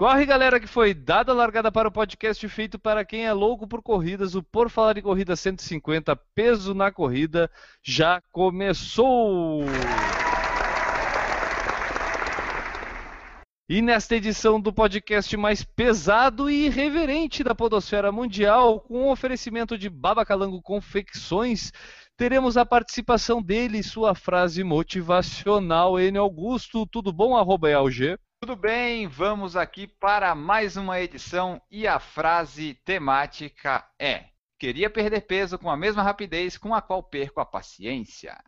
Corre, galera, que foi dada a largada para o podcast feito para quem é louco por corridas. O Por Falar em Corrida 150, peso na corrida, já começou! E nesta edição do podcast mais pesado e irreverente da podosfera mundial, com o oferecimento de Babacalango Confecções, teremos a participação dele sua frase motivacional. N. Augusto, tudo bom? Arroba EALG. Tudo bem, vamos aqui para mais uma edição e a frase temática é: Queria perder peso com a mesma rapidez com a qual perco a paciência.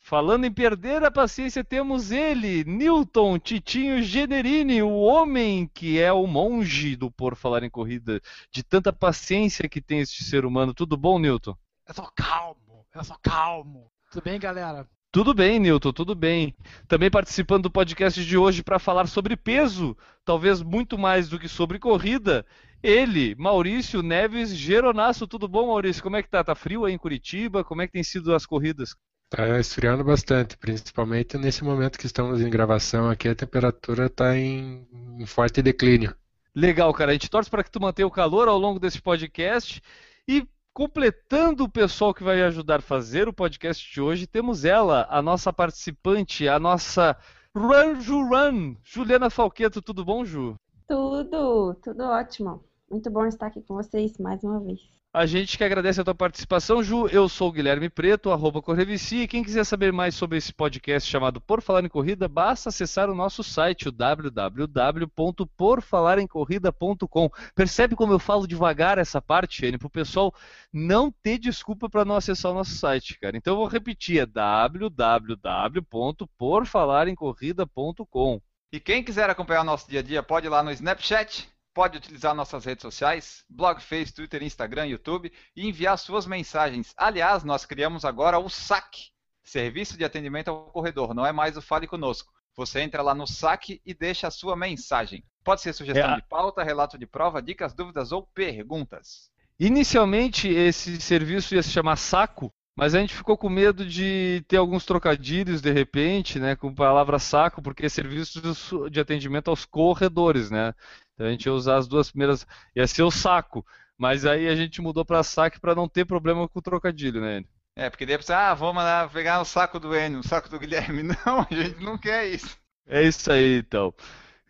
Falando em perder a paciência, temos ele, Newton Titinho Generini, o homem que é o monge do Por Falar em Corrida, de tanta paciência que tem este ser humano. Tudo bom, Newton? Eu sou calmo, eu sou calmo. Tudo bem, galera? Tudo bem, Newton, tudo bem. Também participando do podcast de hoje para falar sobre peso, talvez muito mais do que sobre corrida. Ele, Maurício Neves Geronasso. Tudo bom, Maurício? Como é que tá? Tá frio aí em Curitiba? Como é que tem sido as corridas? Tá esfriando bastante, principalmente nesse momento que estamos em gravação aqui, a temperatura está em, em forte declínio. Legal, cara. A gente torce para que tu mantenha o calor ao longo desse podcast. E completando o pessoal que vai ajudar a fazer o podcast de hoje, temos ela, a nossa participante, a nossa Run Ju Run, Juliana Falqueto. Tudo bom, Ju? Tudo, tudo ótimo. Muito bom estar aqui com vocês mais uma vez. A gente que agradece a tua participação, Ju. Eu sou o Guilherme Preto, arroba Correvici. E quem quiser saber mais sobre esse podcast chamado Por Falar em Corrida, basta acessar o nosso site, o www.porfalaremcorrida.com. Percebe como eu falo devagar essa parte, N, para o pessoal não ter desculpa para não acessar o nosso site, cara. Então eu vou repetir, é www.porfalaremcorrida.com. E quem quiser acompanhar o nosso dia a dia, pode ir lá no Snapchat, pode utilizar nossas redes sociais, blog, Face, Twitter, Instagram, YouTube e enviar suas mensagens. Aliás, nós criamos agora o SAC, Serviço de Atendimento ao Corredor, não é mais o Fale Conosco. Você entra lá no SAC e deixa a sua mensagem. Pode ser sugestão É. de pauta, relato de prova, dicas, dúvidas ou perguntas. Inicialmente esse serviço ia se chamar Saco, mas a gente ficou com medo de ter alguns trocadilhos de repente, né, com palavra saco, porque é serviço de- atendimento aos corredores, né? Então a gente ia usar as duas primeiras, ia ser o saco, mas aí a gente mudou para saque para não ter problema com o trocadilho, né? É, porque daí você, ah, vamos lá pegar o saco do Enio, o saco do Guilherme. Não, a gente não quer isso. É isso aí, então.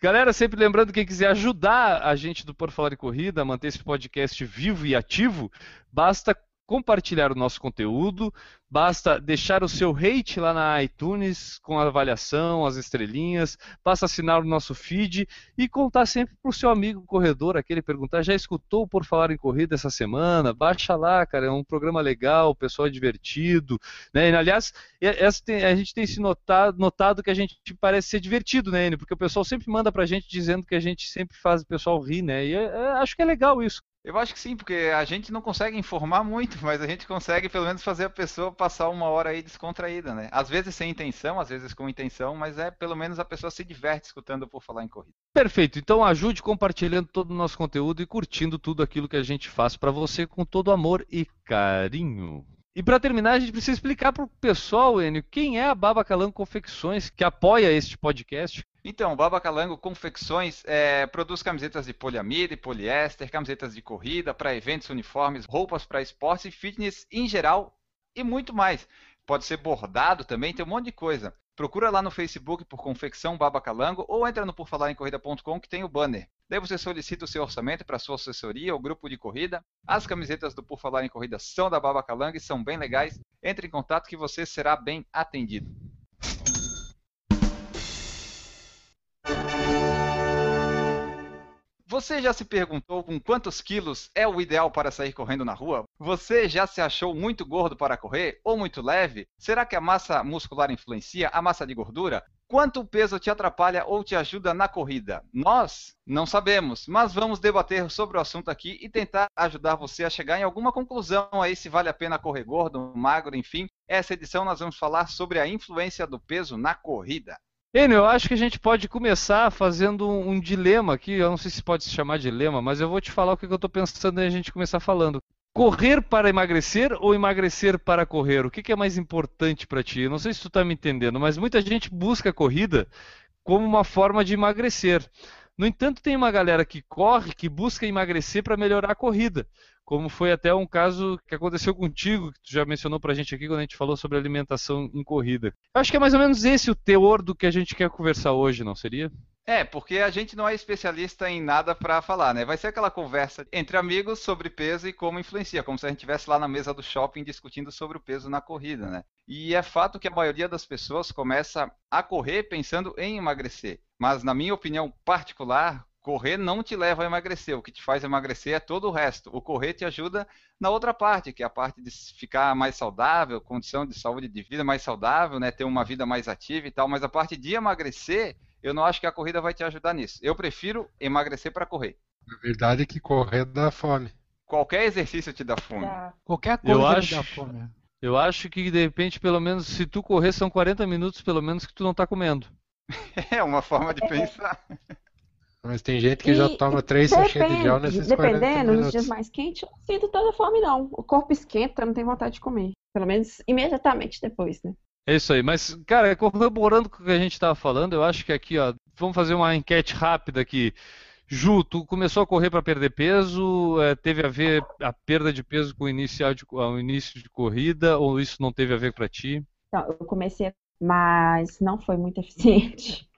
Galera, sempre lembrando, quem quiser ajudar a gente do Por Falar em Corrida a manter esse podcast vivo e ativo, basta compartilhar o nosso conteúdo, basta deixar o seu hate lá na iTunes com a avaliação, as estrelinhas, basta assinar o nosso feed e contar sempre pro seu amigo corredor, aquele perguntar, já escutou Por Falar em Corrida essa semana? Baixa lá, cara, é um programa legal, o pessoal é divertido, né? E, aliás, a gente tem se notado, notado que a gente parece ser divertido, né, Enio? Porque o pessoal sempre manda pra gente dizendo que a gente sempre faz o pessoal rir, né? E é- é- acho que é legal isso. Eu acho que sim, porque a gente não consegue informar muito, mas a gente consegue pelo menos fazer a pessoa passar uma hora aí descontraída, né? Às vezes sem intenção, às vezes com intenção, mas é pelo menos a pessoa se diverte escutando por falar em corrida. Perfeito. Então ajude compartilhando todo o nosso conteúdo e curtindo tudo aquilo que a gente faz pra você com todo amor e carinho. E pra terminar, a gente precisa explicar pro pessoal, Enio, quem é a Baba Calango Confecções que apoia este podcast. Então, o Baba Calango Confecções é, produz camisetas de poliamida e poliéster, camisetas de corrida para eventos, uniformes, roupas para esportes e fitness em geral e muito mais. Pode ser bordado também, tem um monte de coisa. Procura lá no Facebook por Confecção Baba Calango ou entra no porfalarencorrida.com que tem o banner. Daí você solicita o seu orçamento para sua assessoria ou grupo de corrida. As camisetas do Por Falar em Corrida são da Baba Calango e são bem legais. Entre em contato que você será bem atendido. Você já se perguntou com quantos quilos é o ideal para sair correndo na rua? Você já se achou muito gordo para correr ou muito leve? Será que a massa muscular influencia a massa de gordura? quanto o peso te atrapalha ou te ajuda na corrida? Nós não sabemos, mas vamos debater sobre o assunto aqui e tentar ajudar você a chegar em alguma conclusão aí se vale a pena correr gordo, magro, enfim. Essa edição nós vamos falar sobre a influência do peso na corrida. Enio, eu acho que a gente pode começar fazendo um, um, dilema aqui. Eu não sei se pode se chamar dilema, mas eu vou te falar o que eu estou pensando em a gente começar falando. Correr para emagrecer ou emagrecer para correr? O que, que é mais importante para ti? Eu não sei se tu está me entendendo, mas muita gente busca a corrida como uma forma de emagrecer. No entanto, tem uma galera que corre que busca emagrecer para melhorar a corrida como foi até um caso que aconteceu contigo, que tu já mencionou pra gente aqui quando a gente falou sobre alimentação em corrida. Eu acho que é mais ou menos esse o teor do que a gente quer conversar hoje, não seria? É, porque a gente não é especialista em nada para falar, né? Vai ser aquela conversa entre amigos sobre peso e como influencia, como se a gente estivesse lá na mesa do shopping discutindo sobre o peso na corrida, né? E é fato que a maioria das pessoas começa a correr pensando em emagrecer. Mas, na minha opinião particular, correr não te leva a emagrecer. O que te faz emagrecer é todo o resto. O correr te ajuda na outra parte, que é a parte de ficar mais saudável, condição de saúde de vida mais saudável, né, ter uma vida mais ativa e tal. Mas a parte de emagrecer, eu não acho que a corrida vai te ajudar nisso. Eu prefiro emagrecer para correr. A verdade é que correr dá fome. Qualquer exercício te dá fome. Qualquer coisa eu acho, dá fome. Eu acho que de repente, pelo menos, se tu correr, são 40 minutos, pelo menos, que tu não está comendo. É uma forma de pensar. Mas tem gente que e, já toma três sachês de gel nesses Dependendo, nos dias mais quentes, eu não sinto tanta fome, não. O corpo esquenta, não tem vontade de comer. Pelo menos imediatamente depois, né? É isso aí, mas, cara, corroborando com o que a gente estava falando, eu acho que aqui, ó, vamos fazer uma enquete rápida aqui. Ju, tu começou a correr para perder peso, é, teve a ver a perda de peso com o, inicial de, o início de corrida, ou isso não teve a ver para ti? Não, eu comecei, mas não foi muito eficiente.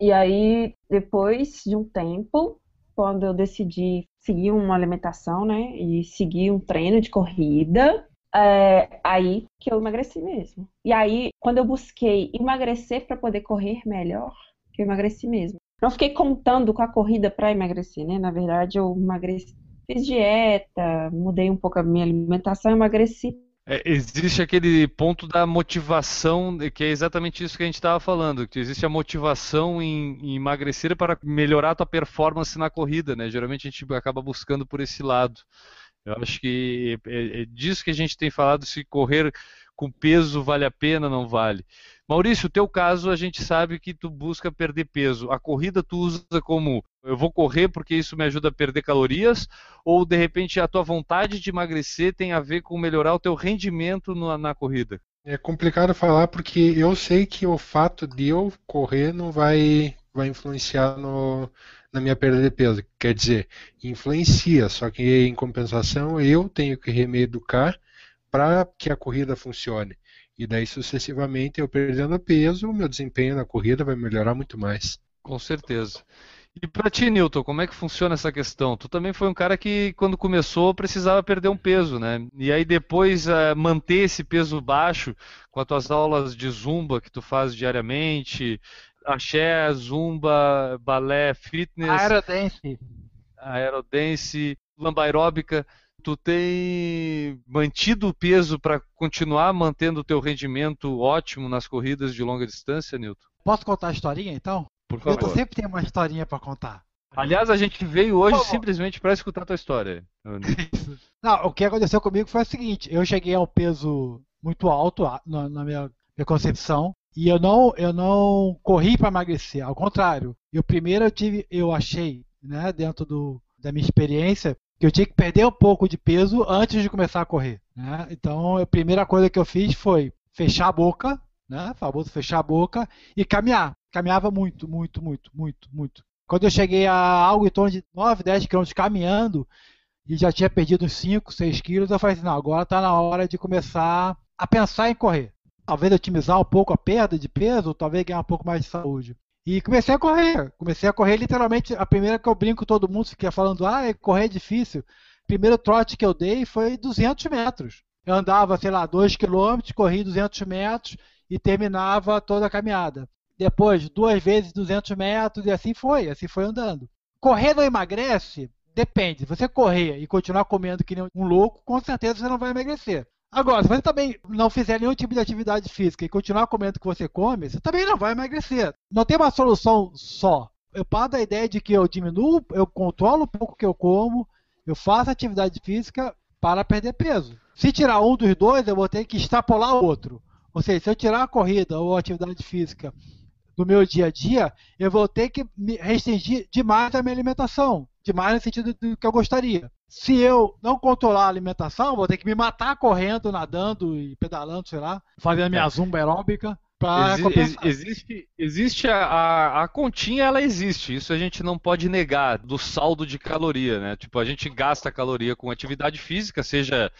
E aí, depois de um tempo, quando eu decidi seguir uma alimentação, né, e seguir um treino de corrida, é aí que eu emagreci mesmo. E aí, quando eu busquei emagrecer para poder correr melhor, que eu emagreci mesmo. Não fiquei contando com a corrida para emagrecer, né? Na verdade, eu emagreci, fiz dieta, mudei um pouco a minha alimentação, emagreci é, existe aquele ponto da motivação, que é exatamente isso que a gente estava falando, que existe a motivação em, em, emagrecer para melhorar a tua performance na corrida, né? Geralmente a gente acaba buscando por esse lado. Eu acho que é, é disso que a gente tem falado, se correr com peso vale a pena, não vale. Maurício, o teu caso a gente sabe que tu busca perder peso. A corrida tu usa como eu vou correr porque isso me ajuda a perder calorias, ou de repente a tua vontade de emagrecer tem a ver com melhorar o teu rendimento na, na corrida? É complicado falar porque eu sei que o fato de eu correr não vai, vai influenciar no, na minha perda de peso. Quer dizer, influencia, só que em compensação eu tenho que me educar para que a corrida funcione. E daí, sucessivamente, eu perdendo peso, o meu desempenho na corrida vai melhorar muito mais. Com certeza. E para ti, Newton, como é que funciona essa questão? Tu também foi um cara que, quando começou, precisava perder um peso, né? E aí depois uh, manter esse peso baixo com as tuas aulas de zumba que tu faz diariamente, axé, zumba, balé, fitness, aerodance, aerodance, lambaeróbica tu tem mantido o peso para continuar mantendo o teu rendimento ótimo nas corridas de longa distância, Nilton? Posso contar a historinha então? Por favor. Eu sempre tenho uma historinha para contar. Aliás, a gente veio hoje simplesmente para escutar a tua história. Não, o que aconteceu comigo foi o seguinte: eu cheguei a um peso muito alto na, na minha, minha, concepção e eu não, eu não corri para emagrecer. Ao contrário, eu primeiro eu tive, eu achei, né, dentro do, da minha experiência, que eu tinha que perder um pouco de peso antes de começar a correr. Né? Então, a primeira coisa que eu fiz foi fechar a boca, né? famoso fechar a boca, e caminhar. Caminhava muito, muito, muito, muito, muito. Quando eu cheguei a algo em torno de 9, 10 quilômetros caminhando, e já tinha perdido uns 5, 6 quilos, eu falei assim, não, agora está na hora de começar a pensar em correr. Talvez otimizar um pouco a perda de peso, talvez ganhar um pouco mais de saúde. E comecei a correr. Comecei a correr literalmente. A primeira que eu brinco, todo mundo fica falando, ah, é correr é difícil. Primeiro trote que eu dei foi 200 metros. Eu andava, sei lá, 2 quilômetros, corri 200 metros e terminava toda a caminhada. Depois, duas vezes 200 metros e assim foi, assim foi andando. Correr não emagrece? Depende. Se você correr e continuar comendo que nem um louco, com certeza você não vai emagrecer. Agora, se você também não fizer nenhum tipo de atividade física e continuar comendo o que você come, você também não vai emagrecer. Não tem uma solução só. Eu paro da ideia de que eu diminuo, eu controlo um pouco o que eu como, eu faço atividade física para perder peso. Se tirar um dos dois, eu vou ter que extrapolar o outro. Ou seja, se eu tirar a corrida ou a atividade física do meu dia a dia, eu vou ter que me restringir demais a minha alimentação. Demais no sentido do que eu gostaria. Se eu não controlar a alimentação, vou ter que me matar correndo, nadando e pedalando, sei lá, fazendo a minha é. zumba aeróbica. Exi existe existe a, a, a, continha, ela existe. Isso a gente não pode negar do saldo de caloria, né? Tipo, a gente gasta caloria com atividade física, seja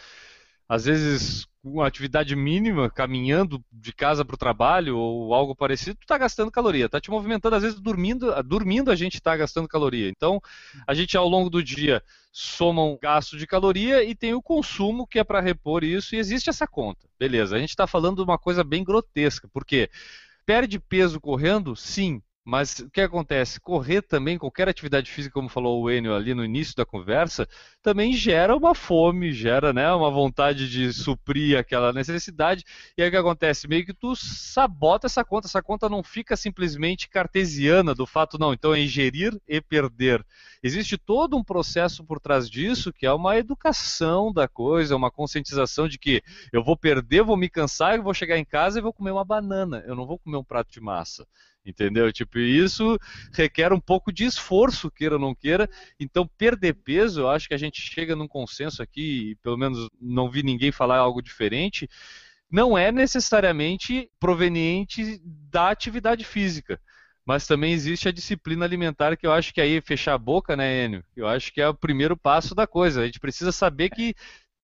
às vezes uma atividade mínima, caminhando de casa para o trabalho ou algo parecido, tu está gastando caloria, está te movimentando, às vezes dormindo, dormindo a gente está gastando caloria. Então, a gente ao longo do dia soma um gasto de caloria e tem o consumo que é para repor isso e existe essa conta. Beleza, a gente está falando de uma coisa bem grotesca, porque perde peso correndo? Sim, mas o que acontece? Correr também, qualquer atividade física, como falou o Enio ali no início da conversa, também gera uma fome, gera né, uma vontade de suprir aquela necessidade. E aí o que acontece? Meio que tu sabota essa conta. Essa conta não fica simplesmente cartesiana do fato, não, então é ingerir e perder. Existe todo um processo por trás disso que é uma educação da coisa, uma conscientização de que eu vou perder, vou me cansar, eu vou chegar em casa e vou comer uma banana. Eu não vou comer um prato de massa. Entendeu? Tipo, isso requer um pouco de esforço, queira ou não queira. Então, perder peso, eu acho que a gente chega num consenso aqui, pelo menos não vi ninguém falar algo diferente, não é necessariamente proveniente da atividade física. Mas também existe a disciplina alimentar, que eu acho que aí fechar a boca, né, Enio? Eu acho que é o primeiro passo da coisa. A gente precisa saber que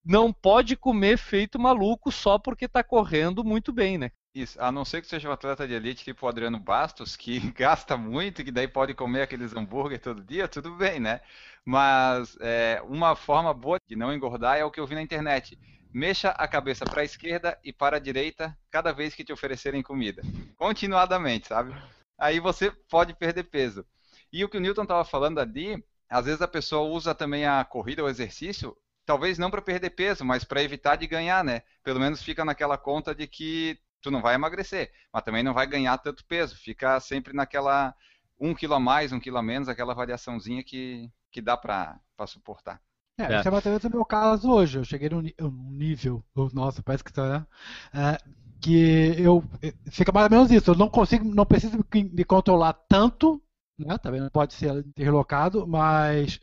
não pode comer feito maluco só porque está correndo muito bem, né? Isso, a não ser que seja um atleta de elite tipo o Adriano Bastos, que gasta muito, que daí pode comer aqueles hambúrguer todo dia, tudo bem, né? Mas é, uma forma boa de não engordar é o que eu vi na internet. Mexa a cabeça para a esquerda e para a direita cada vez que te oferecerem comida. Continuadamente, sabe? Aí você pode perder peso. E o que o Newton estava falando ali, às vezes a pessoa usa também a corrida, o exercício, talvez não para perder peso, mas para evitar de ganhar, né? Pelo menos fica naquela conta de que tu não vai emagrecer, mas também não vai ganhar tanto peso. Fica sempre naquela um quilo a mais, um quilo a menos, aquela variaçãozinha que, que dá para suportar. É, é. Isso é mais ou menos o meu caso hoje. Eu cheguei num, nível, nossa, parece que tá, né? É, que eu fica mais ou menos isso. Eu não consigo, não preciso me controlar tanto, né? Também não pode ser interlocado, mas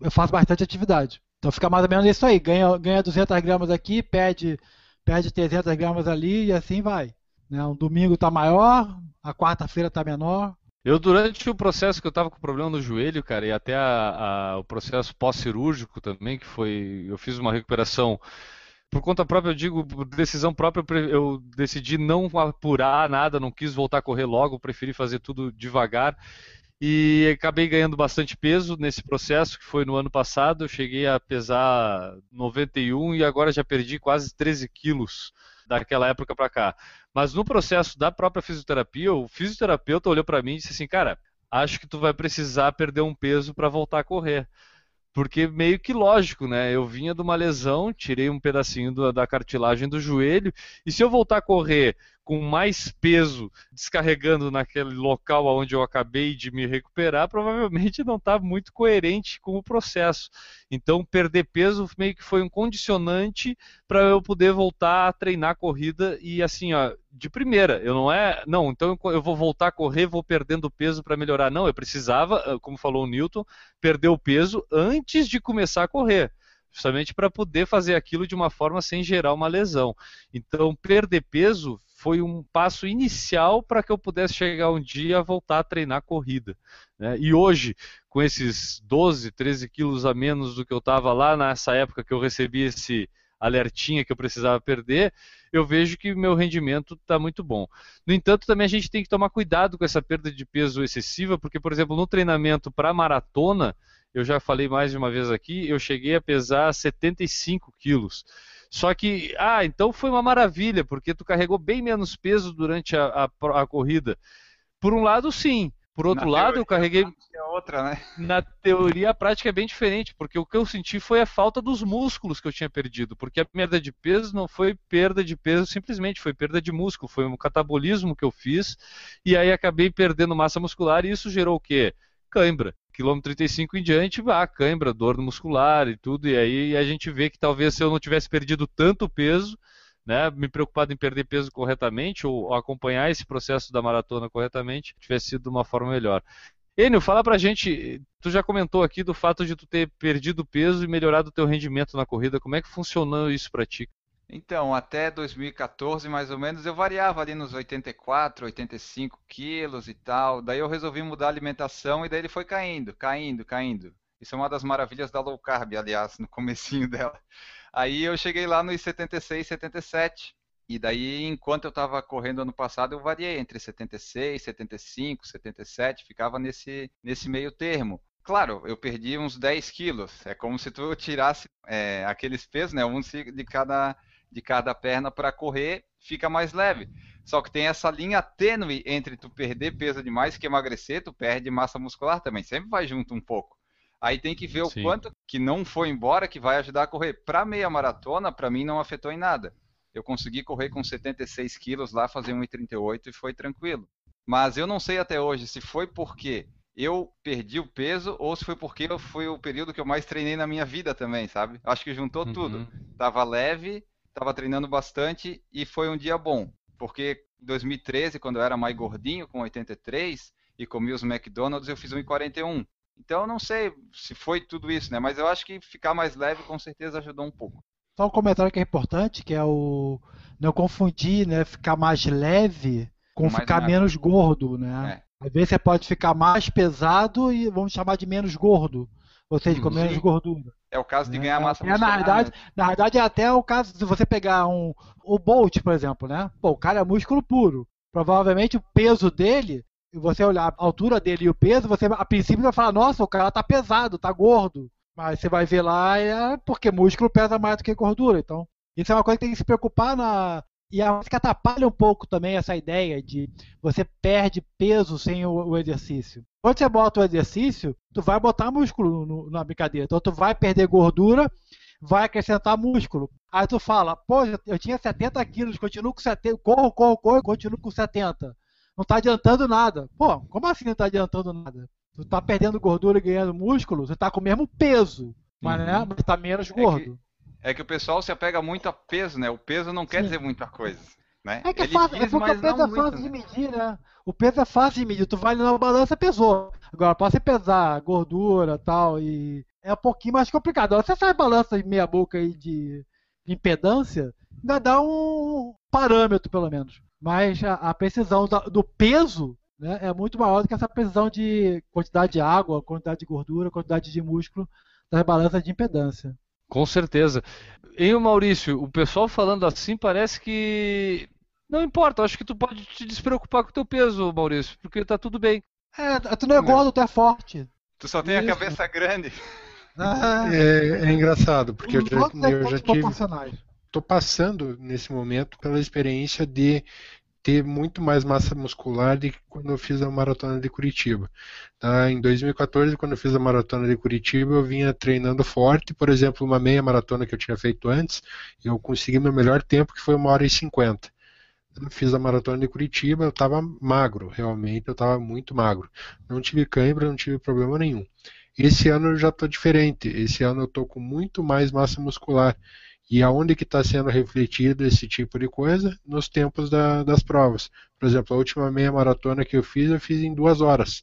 eu faço bastante atividade. Então fica mais ou menos isso aí. Ganha, ganha 200 gramas aqui, perde perde 300 gramas ali e assim vai. Né? Um domingo está maior, a quarta-feira está menor. Eu, durante o processo que eu estava com problema no joelho, cara, e até a, a, o processo pós-cirúrgico também, que foi. Eu fiz uma recuperação por conta própria, eu digo, por decisão própria, eu decidi não apurar nada, não quis voltar a correr logo, preferi fazer tudo devagar e acabei ganhando bastante peso nesse processo que foi no ano passado. Eu cheguei a pesar 91 e agora já perdi quase 13 quilos daquela época para cá. Mas no processo da própria fisioterapia, o fisioterapeuta olhou para mim e disse assim, cara, acho que tu vai precisar perder um peso para voltar a correr. Porque meio que lógico, né? Eu vinha de uma lesão, tirei um pedacinho da cartilagem do joelho, e se eu voltar a correr com mais peso descarregando naquele local onde eu acabei de me recuperar, provavelmente não está muito coerente com o processo. Então, perder peso meio que foi um condicionante para eu poder voltar a treinar corrida e assim, ó, de primeira. Eu não é, não, então eu vou voltar a correr, vou perdendo peso para melhorar. Não, eu precisava, ah, como falou o Newton, perder o peso antes de começar a correr justamente para poder fazer aquilo de uma forma sem gerar uma lesão. Então, perder peso foi um passo inicial para que eu pudesse chegar um dia a voltar a treinar corrida. Né? E hoje, com esses 12, 13 quilos a menos do que eu estava lá nessa época que eu recebi esse alertinha que eu precisava perder, eu vejo que meu rendimento está muito bom. No entanto, também a gente tem que tomar cuidado com essa perda de peso excessiva, porque, por exemplo, no treinamento para maratona, eu já falei mais de uma vez aqui, eu cheguei a pesar 75 quilos. Só que, ah, então foi uma maravilha, porque tu carregou bem menos peso durante a, a, a corrida. Por um lado, sim. Por outro Na lado, eu carreguei. É outra, né? Na teoria, a prática é bem diferente, porque o que eu senti foi a falta dos músculos que eu tinha perdido. Porque a perda de peso não foi perda de peso simplesmente, foi perda de músculo, foi um catabolismo que eu fiz, e aí acabei perdendo massa muscular, e isso gerou o quê? Cãibra. Quilômetro 35 em diante, ah, cãibra, dor muscular e tudo, e aí a gente vê que talvez se eu não tivesse perdido tanto peso, né, me preocupado em perder peso corretamente ou acompanhar esse processo da maratona corretamente, tivesse sido de uma forma melhor. Enio, fala pra gente, tu já comentou aqui do fato de tu ter perdido peso e melhorado o teu rendimento na corrida, como é que funcionou isso pra ti? Então, até 2014, mais ou menos, eu variava ali nos 84, 85 quilos e tal. Daí eu resolvi mudar a alimentação e daí ele foi caindo, caindo, caindo. Isso é uma das maravilhas da low carb, aliás, no comecinho dela. Aí eu cheguei lá nos 76, 77. E daí, enquanto eu estava correndo ano passado, eu variei entre 76, 75, 77, ficava nesse, nesse meio termo. Claro, eu perdi uns 10 quilos. É como se tu tirasse é, aqueles pesos, né? Um de cada, de cada perna para correr, fica mais leve. Só que tem essa linha tênue entre tu perder peso demais que emagrecer, tu perde massa muscular também. Sempre vai junto um pouco. Aí tem que ver o quanto que não foi embora que vai ajudar a correr. Para meia maratona, para mim não afetou em nada. Eu consegui correr com 76 quilos lá, fazer 1,38 e foi tranquilo. Mas eu não sei até hoje se foi porque eu perdi o peso ou se foi porque foi o período que eu mais treinei na minha vida também, sabe? Acho que juntou uhum. tudo. Tava leve, tava treinando bastante e foi um dia bom. Porque em 2013, quando eu era mais gordinho, com 83, e comia os McDonald's, eu fiz 1,41. Então eu não sei se foi tudo isso, né? Mas eu acho que ficar mais leve com certeza ajudou um pouco. Só um comentário que é importante, que é o não confundir, né? Ficar mais leve com mais ficar magro. menos gordo, né? É. Às vezes você pode ficar mais pesado e vamos chamar de menos gordo. Ou seja, com menos gordura. É o caso de ganhar massa é, muscular. Na verdade, né? na verdade, é até o caso de você pegar um. O Bolt, por exemplo, né? Pô, o cara é músculo puro. Provavelmente o peso dele e você olhar a altura dele e o peso, você a princípio vai falar, nossa, o cara tá pesado, tá gordo. Mas você vai ver lá, é porque músculo pesa mais do que gordura. Então, isso é uma coisa que tem que se preocupar na. E a que atrapalha um pouco também essa ideia de você perde peso sem o, o exercício. Quando você bota o exercício, tu vai botar músculo no, na brincadeira. Então tu vai perder gordura, vai acrescentar músculo. Aí tu fala, pô, eu tinha 70 quilos, continuo com 70, corro, corro, corro, continuo com 70 não está adiantando nada. Pô, como assim não está adiantando nada? Tu está perdendo gordura e ganhando músculo, você está com o mesmo peso, mas, né, uhum. né, está menos gordo. É que, é que, o pessoal se apega muito a peso, né? O peso não quer Sim. dizer muita coisa. Né? É que é Ele é, fácil, diz, é porque o peso é fácil muito, de né? medir, né? O peso é fácil de medir. Tu vai na balança, pesou. Agora, para você pesar gordura tal, e é um pouquinho mais complicado. Agora, você faz balança de meia boca aí de, de impedância, ainda dá um parâmetro, pelo menos mas a, a precisão da, do peso né, é muito maior do que essa precisão de quantidade de água, quantidade de gordura, quantidade de músculo das balanças de impedância. Com certeza. E o Maurício, o pessoal falando assim parece que não importa, acho que tu pode te despreocupar com o teu peso, Maurício, porque tá tudo bem. É, tu não é gordo, tu é forte. Tu só tem Isso. a cabeça grande. Ah, é, é, engraçado, porque eu já, eu já tive estou passando nesse momento pela experiência de ter muito mais massa muscular do que quando eu fiz a maratona de Curitiba. Tá? Em 2014, quando eu fiz a maratona de Curitiba, eu vinha treinando forte. Por exemplo, uma meia maratona que eu tinha feito antes, eu consegui meu melhor tempo, que foi uma hora e cinquenta. Fiz a maratona de Curitiba, eu estava magro, realmente, eu estava muito magro. Não tive cãibra, não tive problema nenhum. Esse ano eu já estou diferente. Esse ano eu estou com muito mais massa muscular. E aonde que está sendo refletido esse tipo de coisa? Nos tempos da, das provas. Por exemplo, a última meia maratona que eu fiz, eu fiz em duas horas.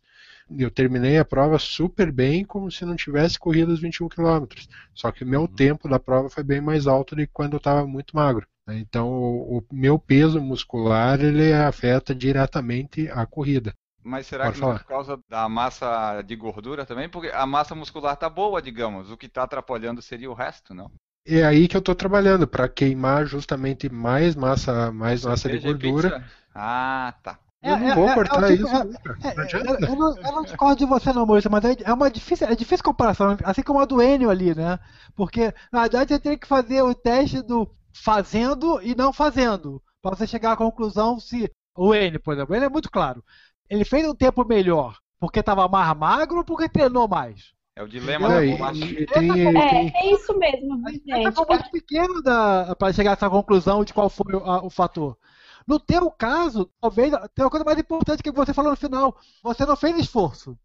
Eu terminei a prova super bem, como se não tivesse corrido os 21 quilômetros. Só que o meu uhum. tempo da prova foi bem mais alto do que quando eu estava muito magro. Então, o, o, meu peso muscular ele afeta diretamente a corrida. Mas será Pode que não é por causa da massa de gordura também? Porque a massa muscular está boa, digamos. O que está atrapalhando seria o resto, não? É aí que eu estou trabalhando para queimar justamente mais massa, mais massa de gordura. Ah, tá. Eu é, não é, vou é, cortar é, tipo, isso. É, eu, não, eu não discordo de você não, Maurício, mas é uma difícil, é difícil comparação, assim como a do Enio ali, né? Porque, na verdade, você tem que fazer o teste do fazendo e não fazendo, para você chegar à conclusão se o Enio, por exemplo, ele é muito claro. Ele fez um tempo melhor Porque estava mais magro ou porque treinou mais? É o dilema É, da bolacha. tem, É, tem- é isso mesmo, Ainda gente. foi muito pequeno para chegar a essa conclusão de qual foi o, a- o fator. No teu caso, talvez tem uma coisa mais importante que você falou no final. Você não fez esforço.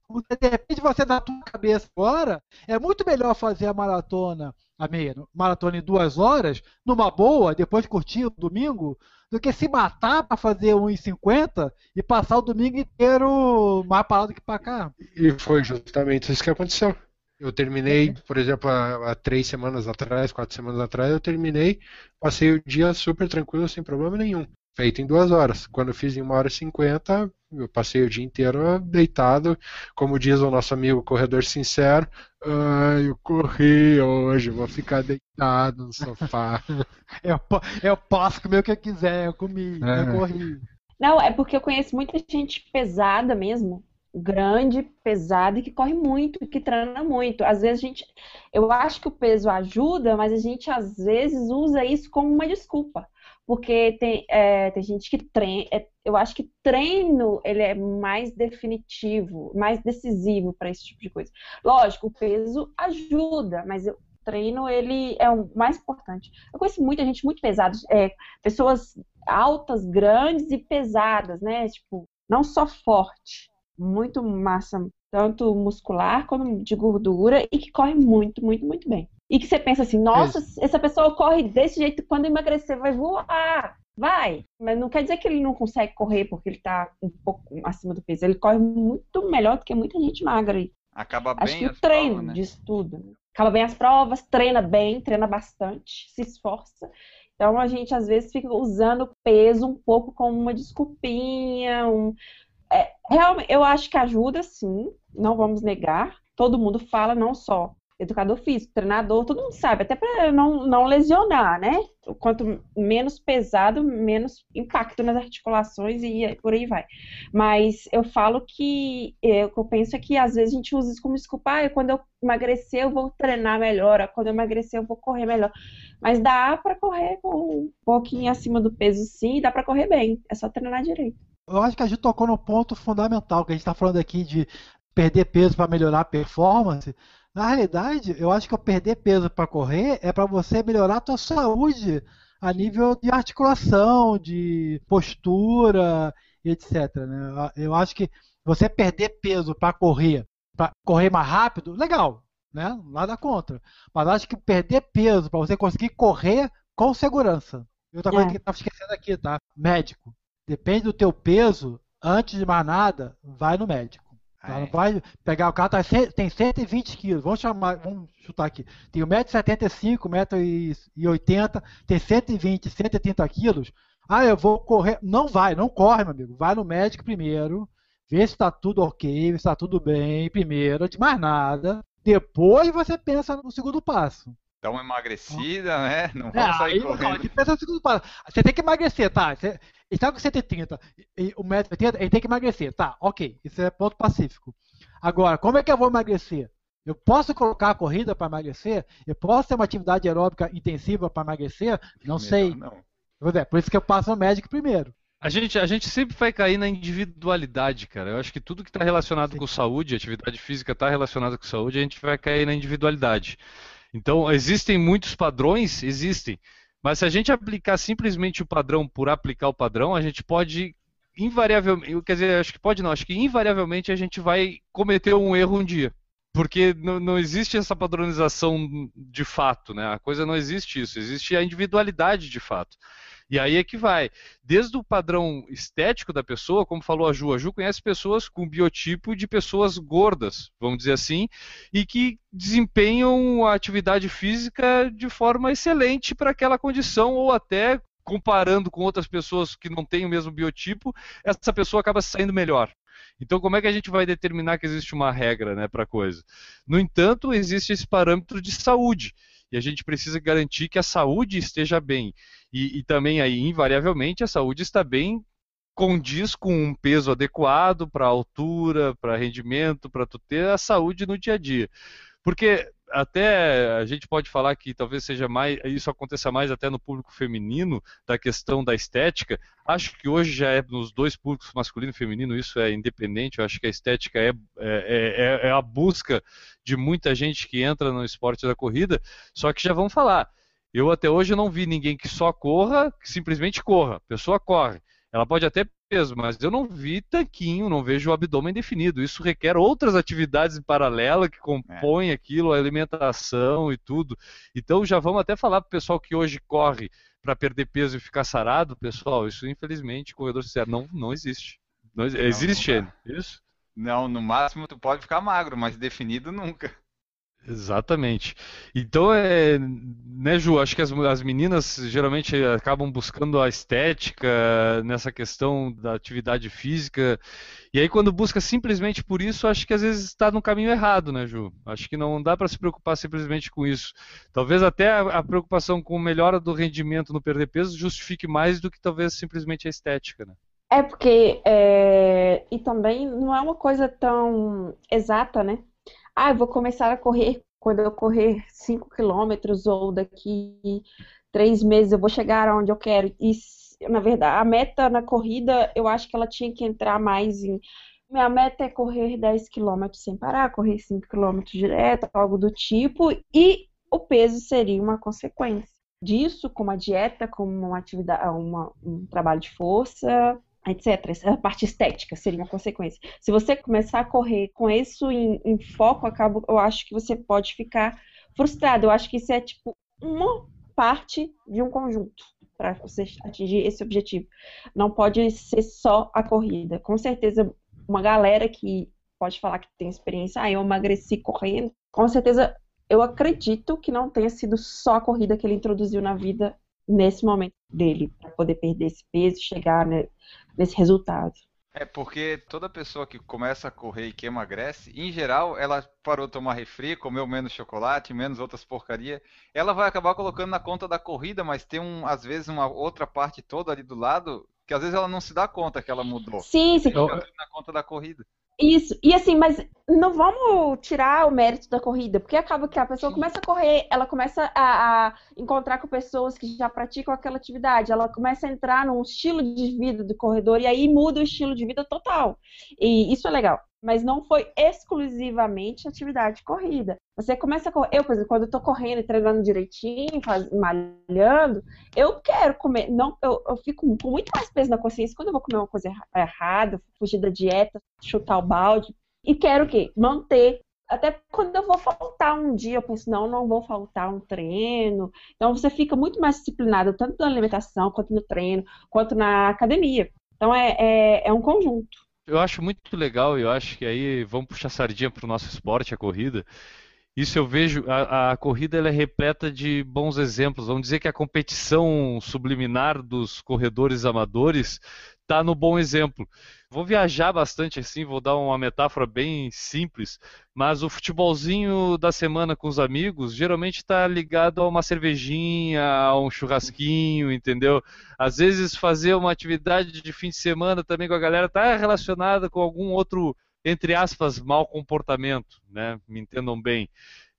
De repente, você na tua cabeça agora, é muito melhor fazer a maratona, a meia, maratona em duas horas, numa boa, depois curtir o domingo, do que se matar para fazer 1,50 e passar o domingo inteiro mais parado que para cá. E foi justamente isso que aconteceu. Eu terminei, por exemplo, há, há três semanas atrás, quatro semanas atrás, eu terminei, passei o dia super tranquilo, sem problema nenhum. Feito em duas horas. Quando eu fiz em uma hora e cinquenta, eu passei o dia inteiro deitado. Como diz o nosso amigo corredor sincero, ah, eu corri hoje, vou ficar deitado no sofá. Eu, eu posso comer o que eu quiser, eu comi, É. eu corri. Não, é porque eu conheço muita gente pesada mesmo, grande, pesada e que corre muito, e que treina muito. Às vezes a gente, eu acho que o peso ajuda, mas a gente às vezes usa isso como uma desculpa, porque tem, é, tem gente que treina, eu acho que treino ele é mais definitivo, mais decisivo para esse tipo de coisa. Lógico, o peso ajuda, mas o treino ele é o mais importante. Eu conheço muita gente muito pesada, é, pessoas altas, grandes e pesadas, né? Tipo, não só forte, muito massa, tanto muscular quanto de gordura, e que corre muito, muito, muito bem. E que você pensa assim, nossa, essa pessoa corre desse jeito, quando emagrecer vai voar. Vai, mas não quer dizer que ele não consegue correr porque ele tá um pouco acima do peso. Ele corre muito melhor do que muita gente magra. Acaba Acho bem que o treino provas, né? diz tudo. né? Acaba bem as provas, treina bem, treina bastante, se esforça. Então a gente às vezes fica usando o peso um pouco como uma desculpinha. Um... É, realmente, eu acho que ajuda sim, não vamos negar. Todo mundo fala, não só educador físico, treinador, todo mundo sabe, até para não, não lesionar, né? Quanto menos pesado, menos impacto nas articulações e por aí vai. Mas eu falo que é, que eu penso é que às vezes a gente usa isso como desculpa, ah, quando eu emagrecer eu vou treinar melhor, ah, quando eu emagrecer eu vou correr melhor. Mas dá para correr com um pouquinho acima do peso sim, dá para correr bem, é só treinar direito. Eu acho que a gente tocou no ponto fundamental, que a gente está falando aqui de perder peso para melhorar a performance. Na realidade, eu acho que o perder peso para correr é para você melhorar a tua saúde a nível de articulação, de postura, etc. né? Eu acho que você perder peso para correr, para correr mais rápido, legal, né? Nada contra. Mas eu acho que perder peso para você conseguir correr com segurança. E outra coisa É. que eu estava esquecendo aqui, tá? Médico. Depende do teu peso, antes de mais nada, vai no médico. Tá? É. Não vai pegar o cara tá, tem 120 quilos, vamos chamar, vamos chutar aqui. Tem 1,75m, 1,80m, tem 120, 130 quilos. Ah, eu vou correr. Não vai, não corre, meu amigo. Vai no médico primeiro, vê se está tudo ok, se está tudo bem primeiro, antes de mais nada. Depois você pensa no segundo passo. Dá uma emagrecida, né? Não É, vamos aí sair não, correndo. aqui pensa no segundo passo. Você tem que emagrecer, tá? Você está com 130, e o metro 80, ele tem que emagrecer, tá? Ok, isso é ponto pacífico. Agora, como é que eu vou emagrecer? Eu posso colocar a corrida para emagrecer? Eu posso ter uma atividade aeróbica intensiva para emagrecer? Não sei. Melhor não. Pois é, por isso que eu passo no médico primeiro. A gente, a gente sempre vai cair na individualidade, cara. Eu acho que tudo que está relacionado Sim. com saúde, atividade física está relacionada com saúde, a gente vai cair na individualidade. Então, existem muitos padrões? Existem. Mas se a gente aplicar simplesmente o padrão por aplicar o padrão, a gente pode invariavelmente, quer dizer, acho que pode não, acho que invariavelmente a gente vai cometer um erro um dia. Porque não, não existe essa padronização de fato, né? A coisa não existe isso, existe a individualidade de fato. E aí é que vai. Desde o padrão estético da pessoa, como falou a Ju, a Ju conhece pessoas com biotipo de pessoas gordas, vamos dizer assim, e que desempenham a atividade física de forma excelente para aquela condição, ou até comparando com outras pessoas que não têm o mesmo biotipo, essa pessoa acaba saindo melhor. Então, como é que a gente vai determinar que existe uma regra né, para a coisa? No entanto, existe esse parâmetro de saúde. E a gente precisa garantir que a saúde esteja bem. E, e também aí, invariavelmente, a saúde está bem condiz com um peso adequado para altura, para rendimento, para tu ter a saúde no dia a dia. Porque até a gente pode falar que talvez seja mais, isso aconteça mais até no público feminino, da questão da estética. Acho que hoje já é nos dois públicos, masculino e feminino, isso é independente. Eu acho que a estética é, é, é, é a busca de muita gente que entra no esporte da corrida. Só que já vamos falar. Eu até hoje não vi ninguém que só corra, que simplesmente corra. A pessoa corre. Ela pode até peso, mas eu não vi tanquinho, não vejo o abdômen definido. Isso requer outras atividades em paralelo que compõem é. aquilo, a alimentação e tudo. Então já vamos até falar para o pessoal que hoje corre para perder peso e ficar sarado, pessoal, isso infelizmente, corredor sincero, não, não existe. Não, existe ele, isso? Não, no máximo tu pode ficar magro, mas definido nunca. Exatamente. Então, é, né, Ju? Acho que as, as meninas geralmente acabam buscando a estética nessa questão da atividade física. E aí, quando busca simplesmente por isso, acho que às vezes está no caminho errado, né, Ju? Acho que não dá para se preocupar simplesmente com isso. Talvez até a, a, preocupação com melhora do rendimento no perder peso justifique mais do que talvez simplesmente a estética, né? É porque. É... E também não é uma coisa tão exata, né? Ah, eu vou começar a correr quando eu correr 5 quilômetros ou daqui três meses eu vou chegar aonde eu quero. E, na verdade, a meta na corrida, eu acho que ela tinha que entrar mais em. Minha meta é correr 10 quilômetros sem parar, correr 5 quilômetros direto, algo do tipo, e o peso seria uma consequência disso, como a dieta, como uma atividade, uma, um trabalho de força, etc. Essa parte estética seria uma consequência. Se você começar a correr com isso em, em foco, acabo, eu acho que você pode ficar frustrado. Eu acho que isso é tipo uma parte de um conjunto para você atingir esse objetivo. Não pode ser só a corrida. Com certeza, uma galera que pode falar que tem experiência, ah, eu emagreci correndo, com certeza eu acredito que não tenha sido só a corrida que ele introduziu na vida nesse momento dele, para poder perder esse peso e chegar né, nesse resultado. É porque toda pessoa que começa a correr e que emagrece, em geral, ela parou de tomar refri, comeu menos chocolate, menos outras porcaria. Ela vai acabar colocando na conta da corrida, mas tem um, às vezes uma outra parte toda ali do lado que às vezes ela não se dá conta que ela mudou. Sim, sim. na conta da corrida. Isso, e assim, mas não vamos tirar o mérito da corrida, porque acaba que a pessoa começa a correr, ela começa a, a, encontrar com pessoas que já praticam aquela atividade, ela começa a entrar num estilo de vida do corredor e aí muda o estilo de vida total. E isso é legal mas não foi exclusivamente atividade de corrida. Você começa a correr. Eu, por exemplo, quando eu tô correndo e treinando direitinho, faz, malhando, eu quero comer. Não, eu, eu fico com muito mais peso na consciência quando eu vou comer uma coisa errada, fugir da dieta, chutar o balde. E quero o quê? Manter. Até quando eu vou faltar um dia, eu penso, não, não vou faltar um treino. Então você fica muito mais disciplinado, tanto na alimentação, quanto no treino, quanto na academia. Então é, é, é um conjunto eu acho muito legal, eu acho que aí vamos puxar sardinha para o nosso esporte, a corrida. Isso eu vejo, a, a corrida é repleta de bons exemplos. Vamos dizer que a competição subliminar dos corredores amadores está no bom exemplo. Vou viajar bastante assim, vou dar uma metáfora bem simples, mas o futebolzinho da semana com os amigos geralmente está ligado a uma cervejinha, a um churrasquinho, entendeu? Às vezes fazer uma atividade de fim de semana também com a galera está relacionada com algum outro, entre aspas, mau comportamento, né? Me entendam bem.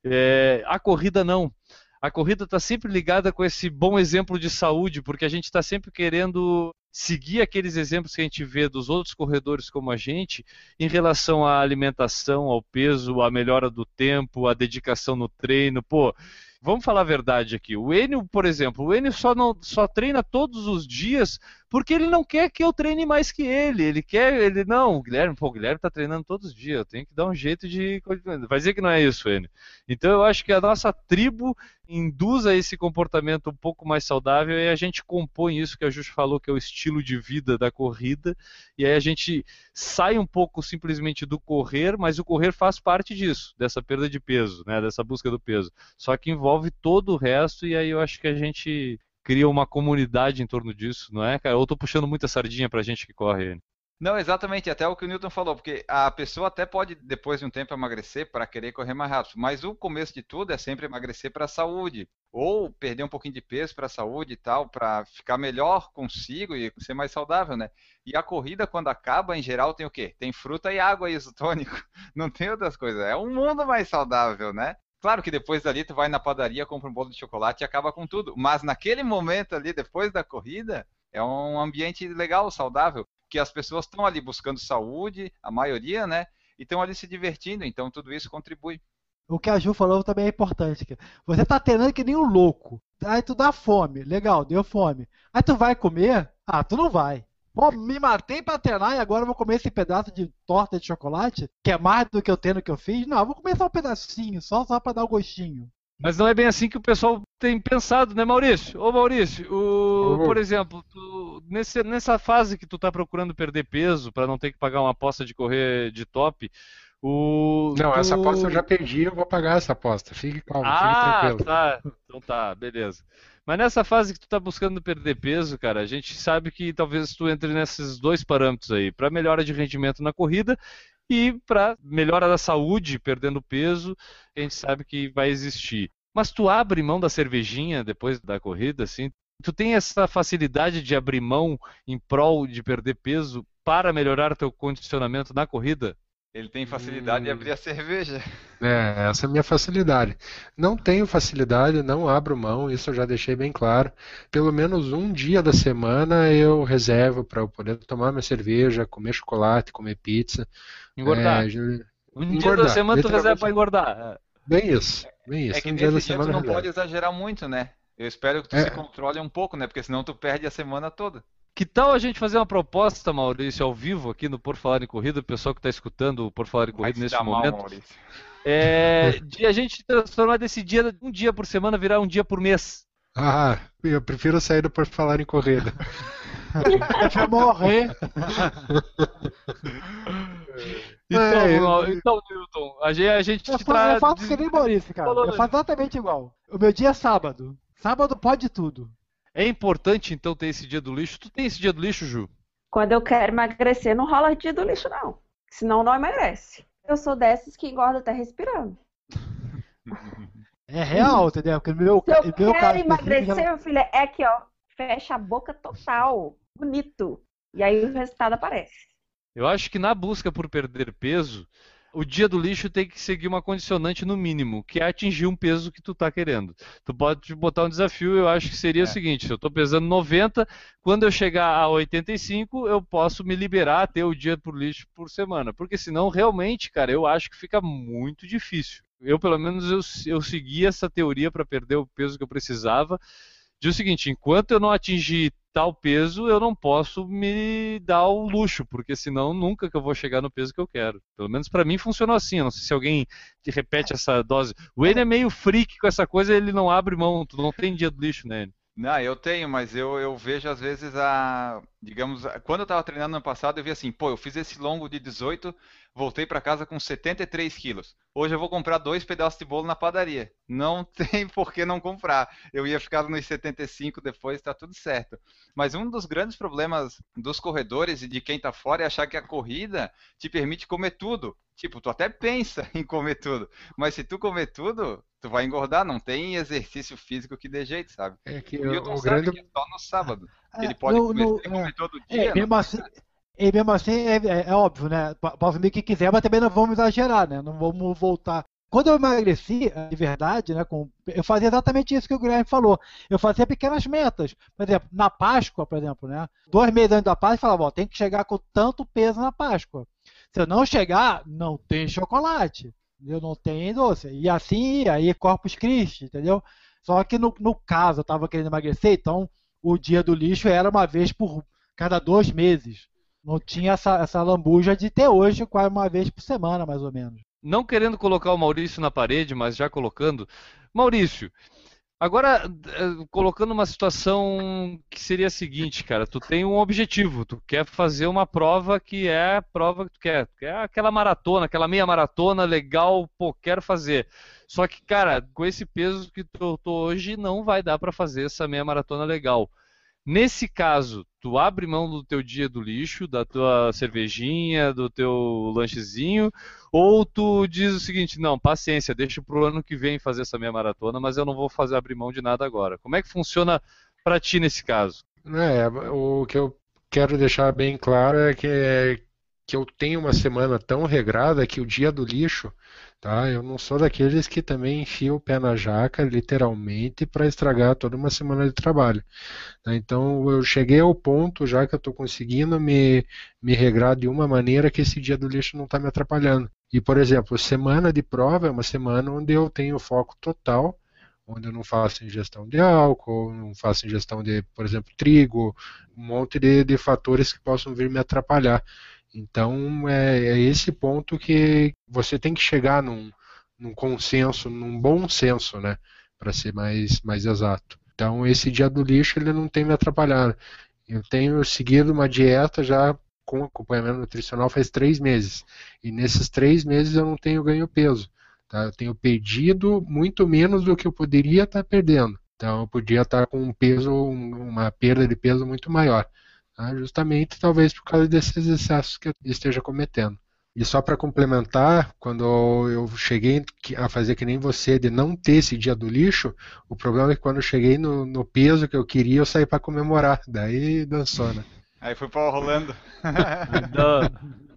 É, a corrida não a corrida está sempre ligada com esse bom exemplo de saúde, porque a gente está sempre querendo seguir aqueles exemplos que a gente vê dos outros corredores como a gente em relação à alimentação, ao peso, à melhora do tempo, à dedicação no treino. Pô, vamos falar a verdade aqui. O Enio, por exemplo, o Enio só, não, só treina todos os dias porque ele não quer que eu treine mais que ele. Ele quer, ele não, o Guilherme, pô, o Guilherme tá treinando todos os dias, eu tenho que dar um jeito de. Vai dizer que não é isso, Enio. Então eu acho que a nossa tribo induz a esse comportamento um pouco mais saudável e a gente compõe isso que a Justo falou, que é o estilo de vida da corrida, e aí a gente sai um pouco simplesmente do correr, mas o correr faz parte disso, dessa perda de peso, né, dessa busca do peso. Só que envolve todo o resto e aí eu acho que a gente cria uma comunidade em torno disso, não é, cara? Eu tô puxando muita sardinha pra gente que corre. Não, exatamente, até o que o Newton falou, porque a pessoa até pode, depois de um tempo, emagrecer para querer correr mais rápido, mas o começo de tudo é sempre emagrecer para a saúde, ou perder um pouquinho de peso para a saúde e tal, para ficar melhor consigo e ser mais saudável, né? E a corrida, quando acaba, em geral, tem o quê? Tem fruta e água isotônico, não tem outras coisas, é um mundo mais saudável, né? Claro que depois dali tu vai na padaria, compra um bolo de chocolate e acaba com tudo. Mas naquele momento ali, depois da corrida, é um ambiente legal, saudável, que as pessoas estão ali buscando saúde, a maioria, né? E estão ali se divertindo, então tudo isso contribui. O que a Ju falou também é importante. Você tá treinando que nem um louco. Aí tu dá fome. Legal, deu fome. Aí tu vai comer? Ah, tu não vai. Pô, me matei pra treinar e agora eu vou comer esse pedaço de torta de chocolate, que é mais do que eu tenho que eu fiz. Não, eu vou comer só um pedacinho, só, só pra dar o um gostinho. Mas não é bem assim que o pessoal tem pensado, né, Maurício? Ô, Maurício, o, uhum. por exemplo, tu, nesse, nessa fase que tu tá procurando perder peso para não ter que pagar uma aposta de correr de top, o, não, tu... essa aposta eu já perdi, eu vou pagar essa aposta. Fique calmo, ah, fique tranquilo. Tá. Então tá, beleza. Mas nessa fase que tu tá buscando perder peso, cara, a gente sabe que talvez tu entre nesses dois parâmetros aí, para melhora de rendimento na corrida e para melhora da saúde, perdendo peso, a gente sabe que vai existir. Mas tu abre mão da cervejinha depois da corrida, assim? Tu tem essa facilidade de abrir mão em prol de perder peso para melhorar teu condicionamento na corrida? Ele tem facilidade hum. de abrir a cerveja. É, essa é a minha facilidade. Não tenho facilidade, não abro mão, isso eu já deixei bem claro. Pelo menos um dia da semana eu reservo para eu poder tomar minha cerveja, comer chocolate, comer pizza. Engordar. É, um engordar, dia da semana tu reserva para engordar. Bem isso, bem isso. É que um dia da semana tu não pode exagerar muito, né? Eu espero que tu é. se controle um pouco, né? Porque senão tu perde a semana toda. Que tal a gente fazer uma proposta, Maurício, ao vivo aqui no Por Falar em Corrida, o pessoal que está escutando o Por Falar em Corrida nesse momento. Mal, é, de a gente transformar desse dia, um dia por semana, virar um dia por mês. Ah, eu prefiro sair do Por Falar em Corrida. Deixa morrer. então, é, então, Newton, a gente, a gente eu, faço, eu faço que nem Maurício, cara. Eu faço exatamente igual. O meu dia é sábado. Sábado pode tudo. É importante, então, ter esse dia do lixo. Tu tem esse dia do lixo, Ju? Quando eu quero emagrecer, não rola dia do lixo, não. Senão não emagrece. Eu sou dessas que engorda até respirando. É real, entendeu? Porque meu, Se eu meu quero emagrecer, meu filho, é aqui, ó. Fecha a boca total. Bonito. E aí o resultado aparece. Eu acho que na busca por perder peso, o dia do lixo tem que seguir uma condicionante no mínimo, que é atingir um peso que tu tá querendo. Tu pode botar um desafio, eu acho que seria é. o seguinte, se eu tô pesando 90, quando eu chegar a 85, eu posso me liberar ter o dia por lixo por semana, porque senão realmente, cara, eu acho que fica muito difícil. Eu pelo menos eu, eu segui essa teoria para perder o peso que eu precisava. De o seguinte, enquanto eu não atingir tal peso, eu não posso me dar o luxo, porque senão nunca que eu vou chegar no peso que eu quero. Pelo menos para mim funcionou assim. Eu não sei se alguém te repete essa dose. O N é meio freak com essa coisa, ele não abre mão, tu não tem dia do lixo, né? Não, eu tenho, mas eu, eu vejo às vezes a. Digamos, quando eu estava treinando no passado, eu vi assim, pô, eu fiz esse longo de 18, voltei para casa com 73 quilos. Hoje eu vou comprar dois pedaços de bolo na padaria. Não tem por que não comprar. Eu ia ficar nos 75 depois, está tudo certo. Mas um dos grandes problemas dos corredores e de quem está fora é achar que a corrida te permite comer tudo. Tipo, tu até pensa em comer tudo, mas se tu comer tudo, tu vai engordar, não tem exercício físico que dê jeito, sabe? É que o o grande... é só no sábado. É, Ele pode no, comer, no, comer é, todo dia. É, mesmo assim, e mesmo assim, é, é, é óbvio, né? Pode comer o que quiser, mas também não vamos exagerar, né? Não vamos voltar. Quando eu emagreci, de verdade, né, com, eu fazia exatamente isso que o Guilherme falou. Eu fazia pequenas metas. Por exemplo, na Páscoa, por exemplo, né? Dois meses antes da Páscoa, eu falava, ó, tem que chegar com tanto peso na Páscoa. Se eu não chegar, não tem chocolate. Eu não tenho doce. E assim, aí Corpus Christi, entendeu? Só que no, no caso, eu estava querendo emagrecer, então o dia do lixo era uma vez por cada dois meses. Não tinha essa, essa lambuja de ter hoje quase uma vez por semana, mais ou menos. Não querendo colocar o Maurício na parede, mas já colocando. Maurício, agora eh, colocando uma situação que seria a seguinte, cara, tu tem um objetivo, tu quer fazer uma prova que é a prova que tu quer, que é aquela maratona, aquela meia maratona legal, pô, quero fazer. Só que, cara, com esse peso que tu tô hoje, não vai dar para fazer essa meia maratona legal. Nesse caso, tu abre mão do teu dia do lixo, da tua cervejinha, do teu lanchezinho, ou tu diz o seguinte, não, paciência, deixa pro ano que vem fazer essa minha maratona, mas eu não vou fazer abrir mão de nada agora. Como é que funciona para ti nesse caso? É, o que eu quero deixar bem claro é que, é que eu tenho uma semana tão regrada que o dia do lixo Tá? Eu não sou daqueles que também enfia o pé na jaca, literalmente, para estragar toda uma semana de trabalho. Tá? Então eu cheguei ao ponto já que eu estou conseguindo me, me regrar de uma maneira que esse dia do lixo não está me atrapalhando. E, por exemplo, semana de prova é uma semana onde eu tenho foco total, onde eu não faço ingestão de álcool, não faço ingestão de, por exemplo, trigo, um monte de, de fatores que possam vir me atrapalhar. Então é, é, esse ponto que você tem que chegar num, num consenso, num bom senso, né? Para ser mais, mais exato. Então esse dia do lixo ele não tem me atrapalhado. Eu tenho seguido uma dieta já com acompanhamento nutricional faz três meses. E nesses três meses eu não tenho ganho peso. Tá? Eu tenho perdido muito menos do que eu poderia estar perdendo. Então eu podia estar com um peso, uma perda de peso muito maior. Tá? Justamente talvez por causa desses excessos que eu esteja cometendo. E só para complementar, quando eu cheguei a fazer que nem você, de não ter esse dia do lixo, o problema é que quando eu cheguei no, no peso que eu queria, eu saí para comemorar. Daí dançou, né? Aí foi para rolando. aí, dá,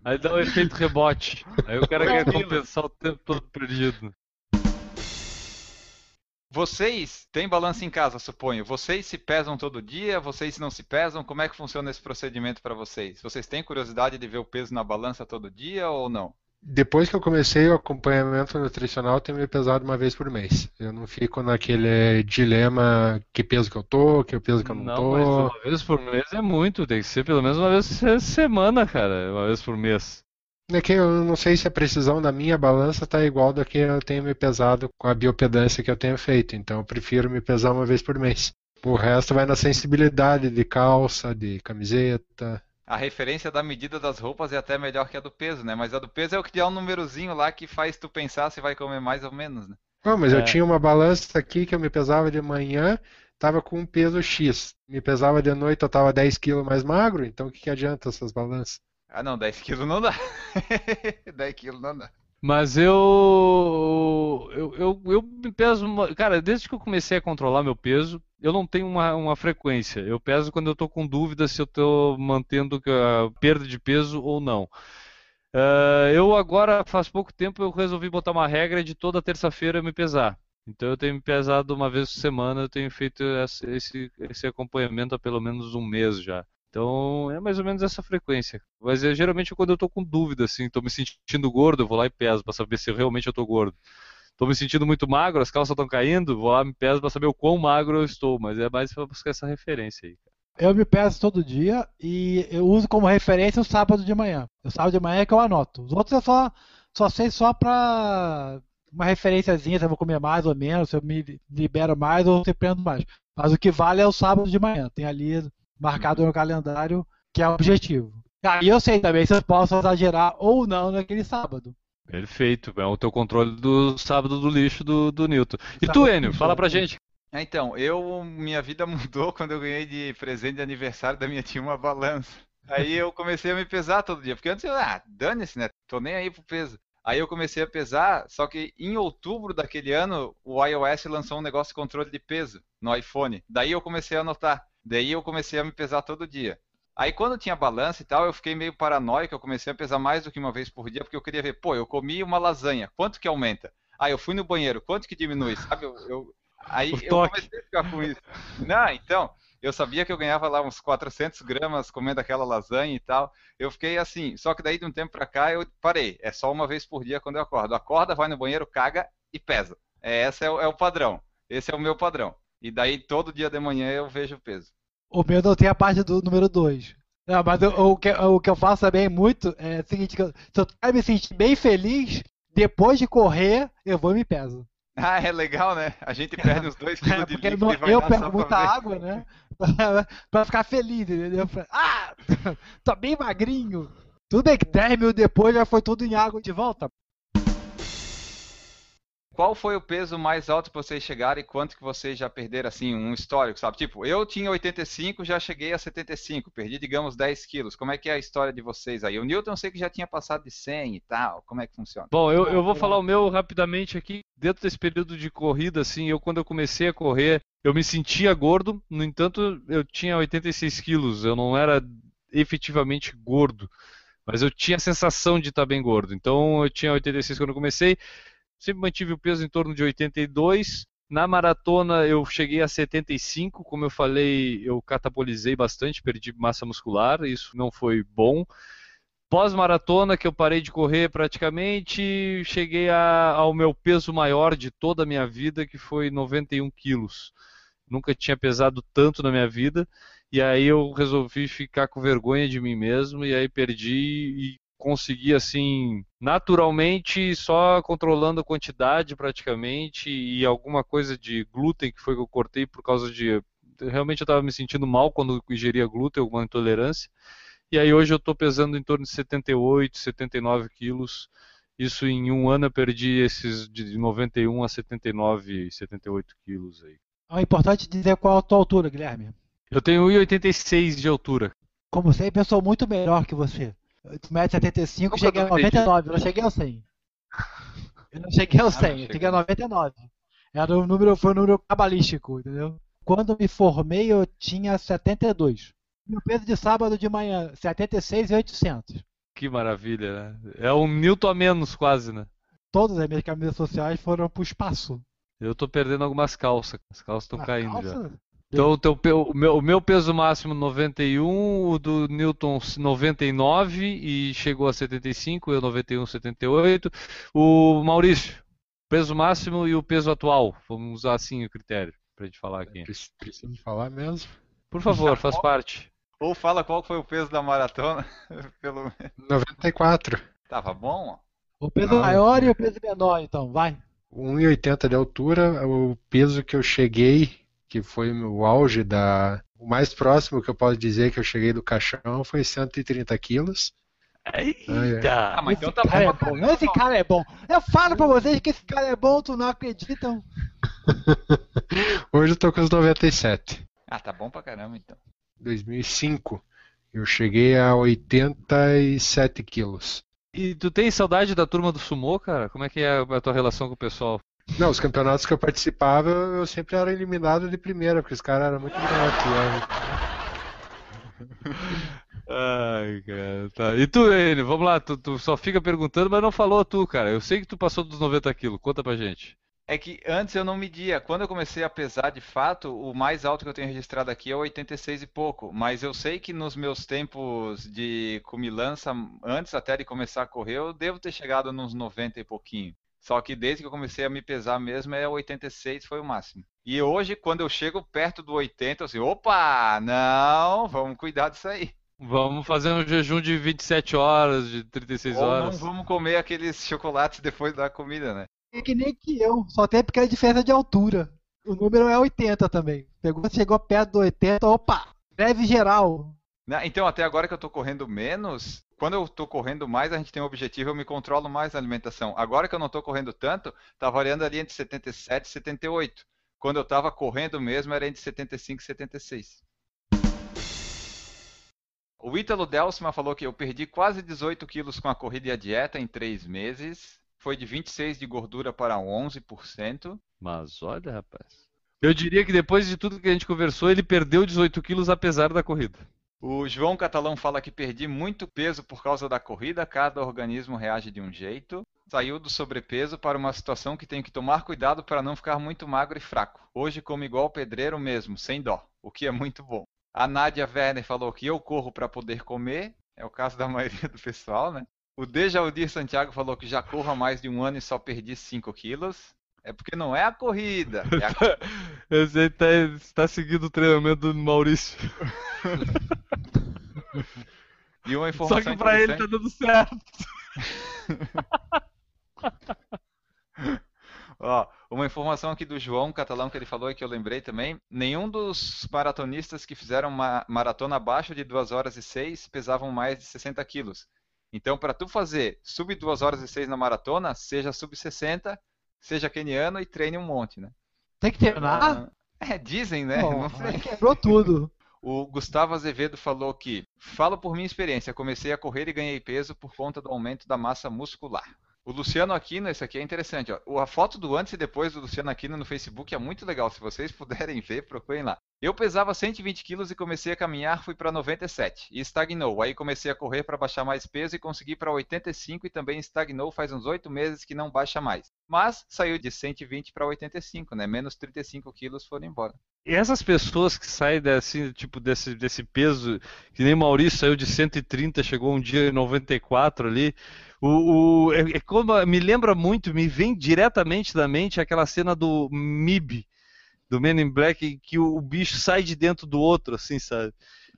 aí dá um efeito rebote. Aí o cara quer compensar o tempo todo perdido. Vocês têm balança em casa, suponho. Vocês se pesam todo dia? Vocês não se pesam? Como é que funciona esse procedimento para vocês? Vocês têm curiosidade de ver o peso na balança todo dia ou não? Depois que eu comecei o acompanhamento nutricional, eu tenho me pesado uma vez por mês. Eu não fico naquele dilema que peso que eu tô, que peso que eu não, não tô. Mas uma vez por mês é muito, tem que ser pelo menos uma vez por semana, cara, uma vez por mês. É que eu não sei se a precisão da minha balança está igual da que eu tenho me pesado com a biopedância que eu tenho feito. Então eu prefiro me pesar uma vez por mês. O resto vai na sensibilidade de calça, de camiseta. A referência da medida das roupas é até melhor que a do peso, né? Mas a do peso é o que dá um númerozinho lá que faz tu pensar se vai comer mais ou menos, né? Não, mas é. eu tinha uma balança aqui que eu me pesava de manhã, estava com um peso X. Me pesava de noite, eu estava 10 quilos mais magro, então o que, que adianta essas balanças? Ah, não, 10 quilos não dá. 10 quilos não dá. Mas eu, eu, eu, eu me peso. Cara, desde que eu comecei a controlar meu peso, eu não tenho uma, uma frequência. Eu peso quando eu estou com dúvida se eu estou mantendo a perda de peso ou não. Uh, eu agora, faz pouco tempo, eu resolvi botar uma regra de toda terça-feira me pesar. Então eu tenho me pesado uma vez por semana, eu tenho feito esse, esse acompanhamento há pelo menos um mês já. Então é mais ou menos essa frequência. Mas é, geralmente quando eu tô com dúvida, assim, tô me sentindo gordo, eu vou lá e peso para saber se realmente eu tô gordo. Tô me sentindo muito magro, as calças estão caindo, vou lá e me peso para saber o quão magro eu estou. Mas é mais para buscar essa referência aí. Eu me peso todo dia e eu uso como referência o sábado de manhã. O sábado de manhã é que eu anoto. Os outros eu só, só sei só pra uma referenciazinha, se eu vou comer mais ou menos, se eu me libero mais ou se eu prendo mais. Mas o que vale é o sábado de manhã. Tem ali marcado no calendário, que é o objetivo. Aí eu sei também se eu posso exagerar ou não naquele sábado. Perfeito, é o teu controle do sábado do lixo do, do Newton. E tu, Enio, fala pra gente. É, então, eu minha vida mudou quando eu ganhei de presente de aniversário da minha tia uma balança. Aí eu comecei a me pesar todo dia, porque antes eu, ah, dane-se, né? Tô nem aí pro peso. Aí eu comecei a pesar, só que em outubro daquele ano, o iOS lançou um negócio de controle de peso no iPhone. Daí eu comecei a notar. Daí eu comecei a me pesar todo dia. Aí quando tinha balança e tal, eu fiquei meio paranoico, eu comecei a pesar mais do que uma vez por dia, porque eu queria ver, pô, eu comi uma lasanha, quanto que aumenta? Aí eu fui no banheiro, quanto que diminui? Sabe, eu, eu... aí eu comecei a ficar com isso. Não, então, eu sabia que eu ganhava lá uns 400 gramas comendo aquela lasanha e tal. Eu fiquei assim, só que daí de um tempo pra cá eu parei. É só uma vez por dia quando eu acordo. Acorda, vai no banheiro, caga e pesa. É, esse é o, é o padrão. Esse é o meu padrão. E daí todo dia de manhã eu vejo o peso. O meu não tem a parte do número 2. Não, mas eu, o, que, o que eu faço também muito é o seguinte, eu, se eu quero me sentir bem feliz, depois de correr, eu vou e me peso. Ah, é legal, né? A gente perde uns 2 quilos é, de líquido não, Eu pego muita água, né? pra ficar feliz, entendeu? Ah, tô bem magrinho. Tudo bem que 10 mil depois já foi tudo em água de volta. Qual foi o peso mais alto que vocês chegaram e quanto que vocês já perderam, assim, um histórico, sabe? Tipo, eu tinha 85, já cheguei a 75, perdi, digamos, 10 quilos. Como é que é a história de vocês aí? O Newton eu sei que já tinha passado de 100 e tal, como é que funciona? Bom, eu, eu vou falar o meu rapidamente aqui. Dentro desse período de corrida, assim, eu quando eu comecei a correr, eu me sentia gordo, no entanto, eu tinha 86 quilos, eu não era efetivamente gordo, mas eu tinha a sensação de estar bem gordo. Então, eu tinha 86 quando eu comecei, sempre mantive o peso em torno de 82. Na maratona eu cheguei a 75, como eu falei, eu catabolizei bastante, perdi massa muscular, isso não foi bom. Pós-maratona, que eu parei de correr praticamente, cheguei a, ao meu peso maior de toda a minha vida, que foi 91 quilos. Nunca tinha pesado tanto na minha vida, e aí eu resolvi ficar com vergonha de mim mesmo, e aí perdi e consegui assim naturalmente só controlando a quantidade praticamente e alguma coisa de glúten que foi que eu cortei por causa de realmente eu estava me sentindo mal quando ingeria glúten alguma intolerância e aí hoje eu estou pesando em torno de 78 79 quilos. Isso em um ano eu perdi esses de 91 a 79 78 quilos aí. É importante dizer qual a tua altura Guilherme. Eu tenho 1,86 de altura. Como sempre eu sou muito melhor que você 1,75m, cheguei a 99, eu não cheguei ao 100. Eu não cheguei ao 100, eu cheguei a 99. Era um número, foi um número cabalístico, entendeu? Quando me formei, eu tinha 72. Meu peso de sábado de manhã, 76,800. Que maravilha, né? É um Newton a menos quase, né? Todas as minhas camisas sociais foram pro espaço. Eu tô perdendo algumas calças. As calças estão caindo calça? já. Então o, teu, o, meu, o meu peso máximo 91, o do Newton 99 e chegou a 75, eu 91, 78. O Maurício, peso máximo e o peso atual. Vamos usar assim o critério pra gente falar aqui. Precisa falar mesmo? Por favor, faz parte. Ou fala qual foi o peso da maratona. Pelo... 94. Tava bom? O peso ah, maior e o peso menor, então, vai. 1,80 de altura, o peso que eu cheguei que foi o auge da. O mais próximo que eu posso dizer que eu cheguei do caixão foi 130 quilos. Eita! Ah, mas então tá cara bom. É bom. Esse cara é bom. Eu falo pra vocês que esse cara é bom, tu não acreditam. Hoje eu tô com os 97. Ah, tá bom pra caramba então. 2005 eu cheguei a 87 quilos. E tu tem saudade da turma do Sumô, cara? Como é que é a tua relação com o pessoal? Não, os campeonatos que eu participava, eu sempre era eliminado de primeira, porque os caras eram muito melhor que eu. Ai, cara, tá. E tu, Enio, vamos lá, tu, tu, só fica perguntando, mas não falou tu, cara. Eu sei que tu passou dos 90 quilos, conta pra gente. É que antes eu não media. Quando eu comecei a pesar de fato, o mais alto que eu tenho registrado aqui é 86 e pouco. Mas eu sei que nos meus tempos de comilança, antes até de começar a correr, eu devo ter chegado nos 90 e pouquinho. Só que desde que eu comecei a me pesar mesmo, é 86 foi o máximo. E hoje, quando eu chego perto do 80, eu assim, opa, não, vamos cuidar disso aí. Vamos fazer um jejum de 27 horas, de 36 Ou horas. não vamos comer aqueles chocolates depois da comida, né? É que nem que eu, só tem porque é diferença de altura. O número é 80 também. Pegou, chegou perto do 80, opa, breve geral. Então, até agora que eu tô correndo menos, quando eu estou correndo mais, a gente tem um objetivo, eu me controlo mais na alimentação. Agora que eu não estou correndo tanto, está variando ali entre 77 e 78. Quando eu estava correndo mesmo, era entre 75 e 76. O Ítalo Delsma falou que eu perdi quase 18 quilos com a corrida e a dieta em 3 meses. Foi de 26 de gordura para 11%. Mas olha, rapaz. Eu diria que depois de tudo que a gente conversou, ele perdeu 18 quilos apesar da corrida. O João Catalão fala que perdi muito peso por causa da corrida, cada organismo reage de um jeito. Saiu do sobrepeso para uma situação que tenho que tomar cuidado para não ficar muito magro e fraco. Hoje como igual pedreiro mesmo, sem dó, o que é muito bom. A Nádia Werner falou que eu corro para poder comer, é o caso da maioria do pessoal, né? O Dejaldir Santiago falou que já corro há mais de um ano e só perdi 5 quilos. É porque não é a corrida. É a... Você está tá seguindo o treinamento do Maurício. e uma informação Só que pra ele tá dando certo. Ó, uma informação aqui do João Catalão que ele falou e que eu lembrei também. Nenhum dos maratonistas que fizeram uma maratona abaixo de 2 horas e 6 pesavam mais de 60 quilos. Então, para tu fazer sub 2 horas e 6 na maratona, seja sub 60 seja keniano e treine um monte, né? Tem que treinar? É, dizem, né? Não sei. Quebrou tudo. O Gustavo Azevedo falou que, falo por minha experiência, comecei a correr e ganhei peso por conta do aumento da massa muscular. O Luciano Aquino, esse aqui é interessante. Ó. A foto do antes e depois do Luciano Aquino no Facebook é muito legal. Se vocês puderem ver, procurem lá. Eu pesava 120 quilos e comecei a caminhar, fui para 97 e estagnou. Aí comecei a correr para baixar mais peso e consegui para 85 e também estagnou faz uns 8 meses que não baixa mais. Mas saiu de 120 para 85, né? Menos 35 quilos foram embora. E essas pessoas que saem desse, tipo, desse, desse peso, que nem Maurício saiu de 130, chegou um dia em 94 ali. O, o é, é como, me lembra muito, me vem diretamente da mente aquela cena do MIB, do Men in Black, que o, o bicho sai de dentro do outro, assim, sabe?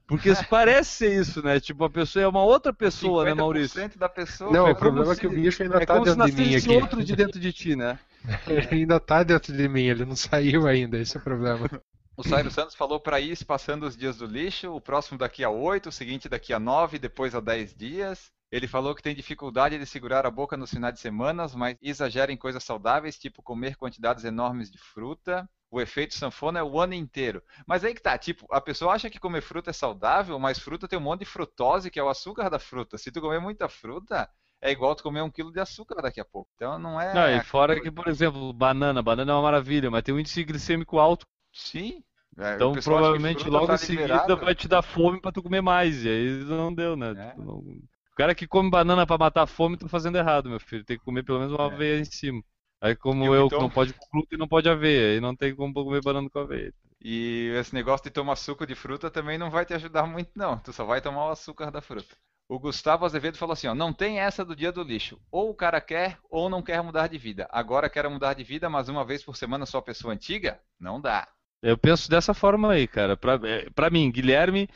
Porque parece ser isso, né? Tipo, a pessoa é uma outra pessoa, né, Maurício? da pessoa. Não, é o problema se, é que o bicho ainda é tá se dentro de mim nascesse aqui. outro de dentro de ti, né? Ele ainda tá dentro de mim, ele não saiu ainda, esse é o problema. O Sairo Santos falou para ir passando os dias do lixo, o próximo daqui a 8, o seguinte daqui a 9, depois a 10 dias. Ele falou que tem dificuldade de segurar a boca nos finais de semana, mas exagera em coisas saudáveis, tipo comer quantidades enormes de fruta. O efeito sanfona é o ano inteiro. Mas aí que tá, tipo, a pessoa acha que comer fruta é saudável, mas fruta tem um monte de frutose, que é o açúcar da fruta. Se tu comer muita fruta, é igual tu comer um quilo de açúcar daqui a pouco. Então não é. Não, e fora que, por exemplo, banana, banana é uma maravilha, mas tem um índice glicêmico alto. Sim. É, Então provavelmente fruta logo tá em seguida vai te dar fome pra tu comer mais. E aí não deu, né? É. Tipo, não- O cara que come banana pra matar a fome tá fazendo errado, meu filho. Tem que comer pelo menos uma É. aveia em cima. Aí como E eu, Vitor? que não pode glúten, não pode aveia. Aí não tem como comer banana com aveia. E esse negócio de tomar suco de fruta também não vai te ajudar muito, não. Tu só vai tomar o açúcar da fruta. O Gustavo Azevedo falou assim: ó, não tem essa do dia do lixo. Ou o cara quer ou não quer mudar de vida. Agora quero mudar de vida, mas uma vez por semana só pessoa antiga? Não dá. Eu penso dessa forma aí, cara. Pra, é, pra mim, Guilherme,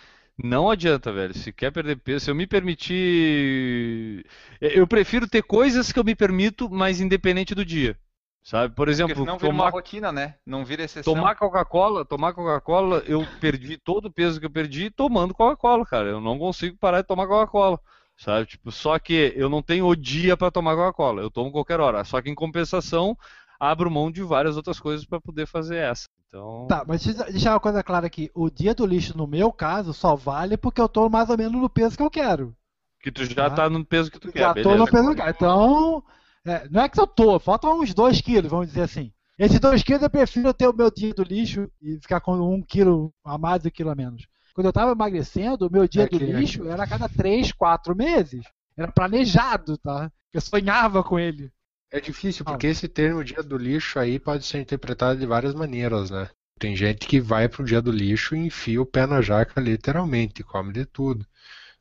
não adianta, velho. Se quer perder peso, se eu me permitir. Eu prefiro ter coisas que eu me permito, mas independente do dia. Sabe? Por exemplo, senão vira uma tomar rotina, né? Não vira exceção. Tomar Coca-Cola, tomar Coca-Cola, eu perdi todo o peso que eu perdi tomando Coca-Cola, cara. Eu não consigo parar de tomar Coca-Cola. Sabe? Tipo, só que eu não tenho o dia para tomar Coca-Cola. Eu tomo qualquer hora. Só que em compensação, abro mão de várias outras coisas para poder fazer essa. Então, Tá, mas deixa eu deixar uma coisa clara aqui. O dia do lixo, no meu caso, só vale porque eu tô mais ou menos no peso que eu quero. que tu já Ah. tá no peso que tu quer, Já tô beleza. no peso que eu quero. Então, é, não é que eu tô, faltam uns 2 quilos, vamos dizer assim. Esses 2 quilos eu prefiro ter o meu dia do lixo e ficar com um quilo a mais e um quilo a menos. Quando eu tava emagrecendo, o meu dia É do que- lixo era a cada 3, 4 meses. Era planejado, tá? Eu sonhava com ele. É difícil, porque esse termo dia do lixo aí pode ser interpretado de várias maneiras, né? Tem gente que vai pro dia do lixo e enfia o pé na jaca literalmente, come de tudo.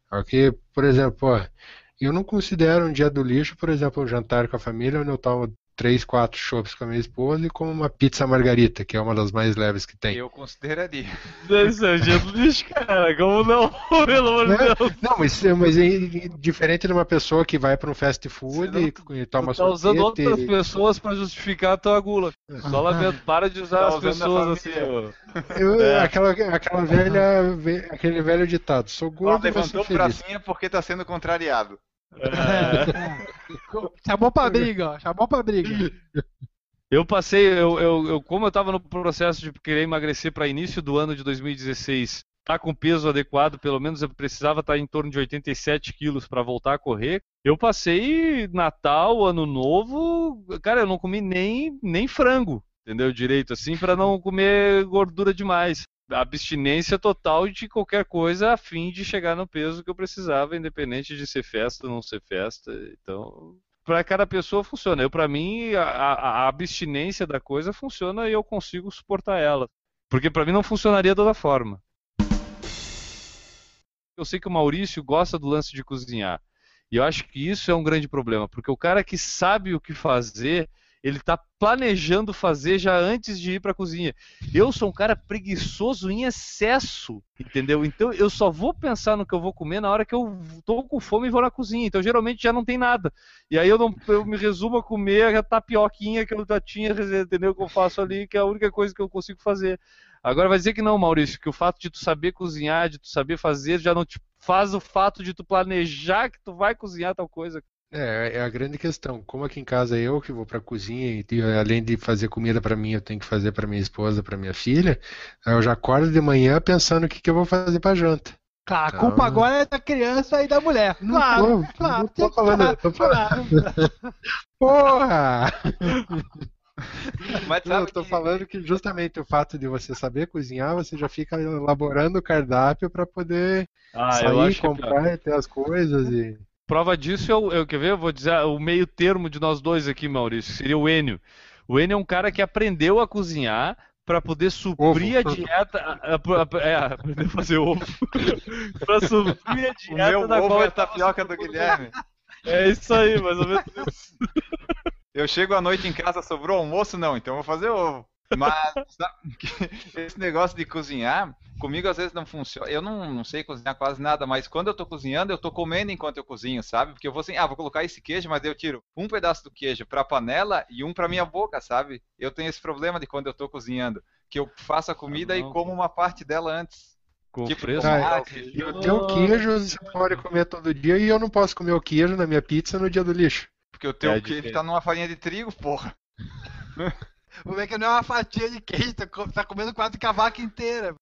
Porque, por exemplo, ó, eu não considero um dia do lixo, por exemplo, um jantar com a família onde eu tomo três, quatro chopps com a minha esposa e como uma pizza margarita, que é uma das mais leves que tem. Eu consideraria. Esse é o dia do lixo, cara. Como não? Pelo amor de Né? Deus. Não, mas, mas é diferente de uma pessoa que vai para um fast food Você e, e toma Tu tá usando outras e- pessoas pra justificar a tua gula. Só lamento, para de usar Tá as pessoas assim. Eu- É. aquela, aquela velha, ve- aquele velho ditado, sou Ó, gordo, mas levantou sou o feliz. bracinho porque tá sendo contrariado. É. Chamou pra briga, ó. Chamou pra briga. Eu passei, eu, eu, eu- como eu estava no processo de querer emagrecer para início do ano de 2016, tá com peso adequado, pelo menos eu precisava estar em torno de 87 quilos para voltar a correr. Eu passei Natal, Ano Novo, cara, eu não comi nem, nem frango, entendeu? Direito, assim, para não comer gordura demais. Abstinência total de qualquer coisa a fim de chegar no peso que eu precisava, independente de ser festa ou não ser festa. Então, para cada pessoa funciona. Eu, para mim, a, a- abstinência da coisa funciona e eu consigo suportar ela. Porque para mim não funcionaria de outra forma. Eu sei que o Maurício gosta do lance de cozinhar. E eu acho que isso é um grande problema, porque o cara que sabe o que fazer, ele está planejando fazer já antes de ir para a cozinha. Eu sou um cara preguiçoso em excesso, entendeu? Então eu só vou pensar no que eu vou comer na hora que eu tô com fome e vou na cozinha. Então geralmente já não tem nada. E aí eu, não, eu me resumo a comer a tapioquinha que eu já tinha, entendeu? Que eu faço ali, que é a única coisa que eu consigo fazer. Agora vai dizer que não, Maurício, que o fato de tu saber cozinhar, de tu saber fazer, já não te faz o fato de tu planejar que tu vai cozinhar tal coisa. É, é a grande questão. Como aqui em casa é eu que vou para a cozinha e além de fazer comida para mim, eu tenho que fazer para minha esposa, para minha filha, eu já acordo de manhã pensando o que, que eu vou fazer para janta. Claro, a Então- culpa agora é da criança e da mulher. Claro, tô, claro. não tô falando, tô falando. Claro. Porra! Mas Não, eu tô que- falando que justamente o fato de você saber cozinhar, você já fica elaborando o cardápio para poder Ah, sair, é comprar e ter as coisas e Prova disso é o, eu, quer ver? Eu vou dizer o meio termo de nós dois aqui, Maurício, seria o Enio. O Enio é um cara que aprendeu a cozinhar para poder suprir Ovo. a dieta. a- a- a- é, aprendeu a fazer ovo. para suprir a O dieta meu da ovo qual é eu tapioca do. Guilherme. É isso aí, mais ou menos isso. Eu chego à noite em casa, sobrou almoço? Não, então eu vou fazer ovo. Mas esse negócio de cozinhar, comigo às vezes não funciona. Eu não, não sei cozinhar quase nada, mas quando eu tô cozinhando, eu tô comendo enquanto eu cozinho, sabe? Porque eu vou assim, ah, vou colocar esse queijo, mas eu tiro um pedaço do queijo pra panela e um pra minha boca, sabe? Eu tenho esse problema de quando eu tô cozinhando, que eu faço a comida não. e como uma parte dela antes. Com Tipo, fresco. tomate, E o teu queijo você pode comer todo dia e eu não posso comer o queijo na minha pizza no dia do lixo. porque o teu É queijo tá numa farinha de trigo, porra. O que não é uma fatia de queijo, tá tá comendo quase que a vaca inteira.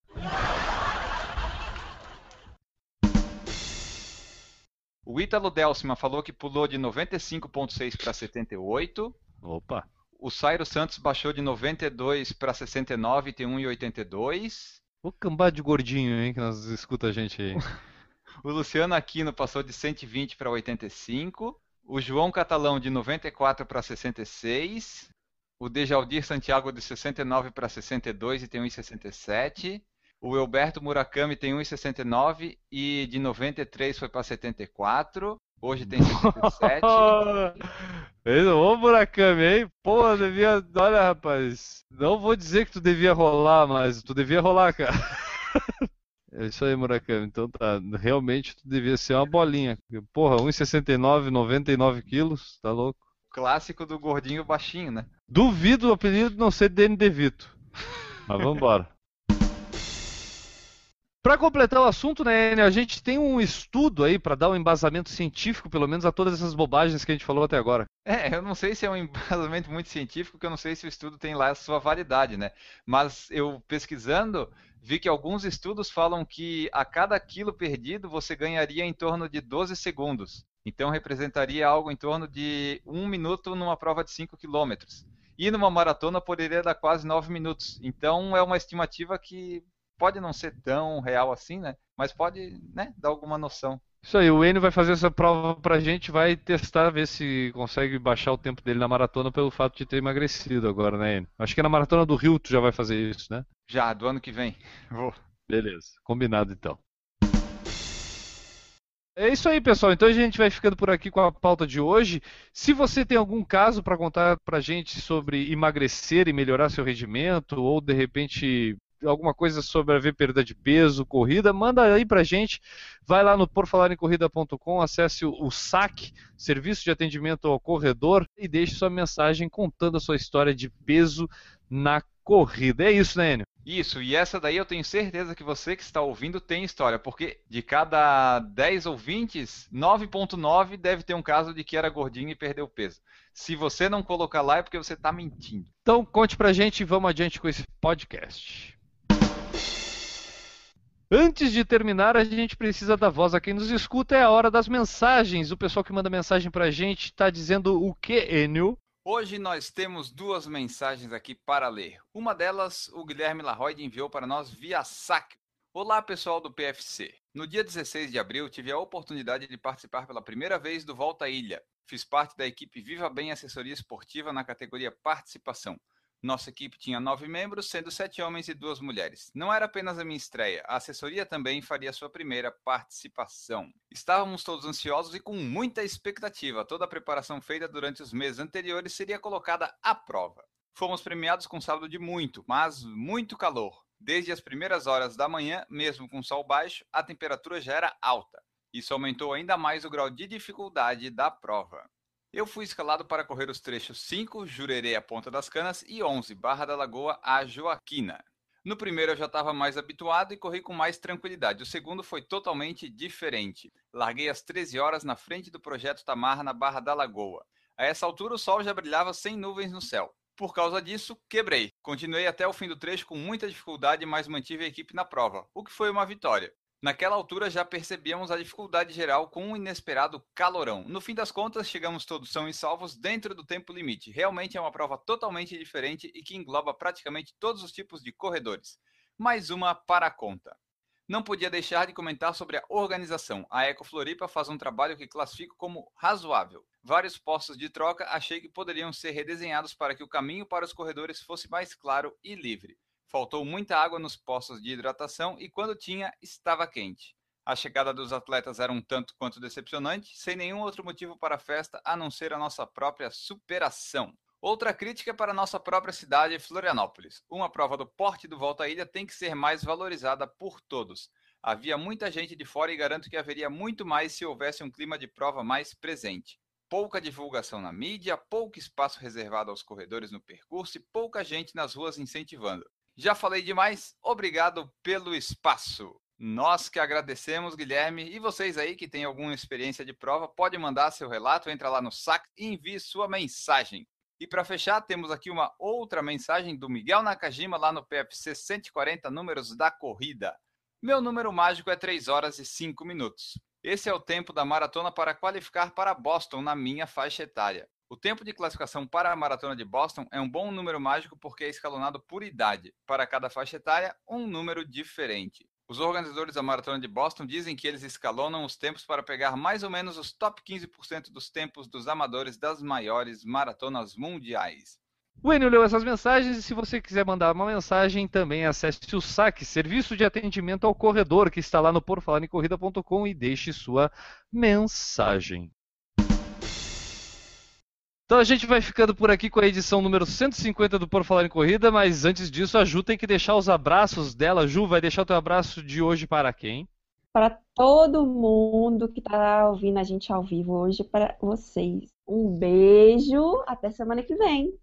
O Ítalo Delcima falou que pulou de 95.6 para 78. Opa. O Sairo Santos baixou de 92 para 69 e tem 1,82. O cambá de gordinho, hein, que nós escuta a gente aí. O Luciano Aquino passou de 120 para 85. O João Catalão de 94 para 66. O Dejaldir Santiago de 69 para 62 e tem 1,67. O Elberto Murakami tem 1,69 e de 93 foi para 74. Hoje tem 67. Esse- Ô Murakami, hein? Pô, devia. Olha, rapaz. Não vou dizer que tu devia rolar, mas tu devia rolar, cara. É isso aí, Murakami. Então tá. Realmente tu devia ser uma bolinha. Porra, 1,69, 99 quilos. Tá louco? Clássico do gordinho baixinho, né? Duvido o apelido não ser Danny DeVito. Mas vambora. Para completar o assunto, né, Enio, a gente tem um estudo aí para dar um embasamento científico, pelo menos, a todas essas bobagens que a gente falou até agora. É, eu não sei se é um embasamento muito científico, porque eu não sei se o estudo tem lá a sua validade, né? Mas eu pesquisando, vi que alguns estudos falam que a cada quilo perdido você ganharia em torno de 12 segundos. Então representaria algo em torno de um minuto numa prova de 5 quilômetros. E numa maratona poderia dar quase 9 minutos. Então é uma estimativa que pode não ser tão real assim, né? Mas pode, né, dar alguma noção. Isso aí, o Enio vai fazer essa prova pra gente, vai testar, ver se consegue baixar o tempo dele na maratona pelo fato de ter emagrecido agora, né, Enio? Acho que na maratona do Rio tu já vai fazer isso, né? Já, do ano que vem. Vou. Beleza, combinado então. É isso aí, pessoal. Então a gente vai ficando por aqui com a pauta de hoje. Se você tem algum caso para contar pra gente sobre emagrecer e melhorar seu rendimento, ou de repente alguma coisa sobre a ver perda de peso, corrida, manda aí pra gente. Vai lá no porfalarencorrida.com, acesse o, o SAC, Serviço de Atendimento ao Corredor, e deixe sua mensagem contando a sua história de peso na corrida. É isso, né, Enio? Isso, e essa daí eu tenho certeza que você que está ouvindo tem história, porque de cada 10 ouvintes, 9.9 deve ter um caso de que era gordinho e perdeu peso. Se você não colocar lá é porque você está mentindo. Então conte pra gente e vamos adiante com esse podcast. Antes de terminar, a gente precisa da voz a quem nos escuta, é a hora das mensagens. O pessoal que manda mensagem pra gente está dizendo o que, Enio? Hoje nós temos duas mensagens aqui para ler. Uma delas, o Guilherme Larroide enviou para nós via saque. Olá, pessoal do PFC. No dia 16 de abril, tive a oportunidade de participar pela primeira vez do Volta à Ilha. Fiz parte da equipe Viva Bem Assessoria Esportiva na categoria Participação. Nossa equipe tinha nove membros, sendo sete homens e duas mulheres. Não era apenas a minha estreia, a assessoria também faria sua primeira participação. Estávamos todos ansiosos e com muita expectativa. Toda a preparação feita durante os meses anteriores seria colocada à prova. Fomos premiados com sábado de muito, mas muito calor. Desde as primeiras horas da manhã, mesmo com sol baixo, a temperatura já era alta. Isso aumentou ainda mais o grau de dificuldade da prova. Eu fui escalado para correr os trechos 5, Jurerê a Ponta das Canas, e 11, Barra da Lagoa a Joaquina. No primeiro eu já estava mais habituado e corri com mais tranquilidade. O segundo foi totalmente diferente. Larguei às 13 horas na frente do Projeto Tamar na Barra da Lagoa. A essa altura o sol já brilhava sem nuvens no céu. Por causa disso, quebrei. Continuei até o fim do trecho com muita dificuldade, mas mantive a equipe na prova, o que foi uma vitória. Naquela altura já percebíamos a dificuldade geral com um inesperado calorão. No fim das contas, chegamos todos são e salvos dentro do tempo limite. Realmente é uma prova totalmente diferente e que engloba praticamente todos os tipos de corredores. Mais uma para a conta. Não podia deixar de comentar sobre a organização. A Eco Floripa faz um trabalho que classifico como razoável. Vários postos de troca achei que poderiam ser redesenhados para que o caminho para os corredores fosse mais claro e livre. Faltou muita água nos postos de hidratação e quando tinha, estava quente. A chegada dos atletas era um tanto quanto decepcionante, sem nenhum outro motivo para a festa a não ser a nossa própria superação. Outra crítica para a nossa própria cidade, Florianópolis. Uma prova do porte do Volta à Ilha tem que ser mais valorizada por todos. Havia muita gente de fora e garanto que haveria muito mais se houvesse um clima de prova mais presente. Pouca divulgação na mídia, pouco espaço reservado aos corredores no percurso e pouca gente nas ruas incentivando. Já falei demais, obrigado pelo espaço. Nós que agradecemos, Guilherme, e vocês aí que têm alguma experiência de prova, pode mandar seu relato, entra lá no sac e envie sua mensagem. E para fechar, temos aqui uma outra mensagem do Miguel Nakajima lá no PFC 140 números da corrida. Meu número mágico é 3 horas e 5 minutos. Esse é o tempo da maratona para qualificar para Boston na minha faixa etária. O tempo de classificação para a maratona de Boston é um bom número mágico porque é escalonado por idade. Para cada faixa etária, um número diferente. Os organizadores da maratona de Boston dizem que eles escalonam os tempos para pegar mais ou menos os top 15% dos tempos dos amadores das maiores maratonas mundiais. O Enio leu essas mensagens e se você quiser mandar uma mensagem, também acesse o SAC, Serviço de Atendimento ao Corredor, que está lá no porfalarecorrida.com e deixe sua mensagem. Então a gente vai ficando por aqui com a edição número 150 do Por Falar em Corrida, mas antes disso a Ju tem que deixar os abraços dela. Ju, vai deixar o teu abraço de hoje para quem? Para todo mundo que está ouvindo a gente ao vivo hoje, para vocês. Um beijo, até semana que vem.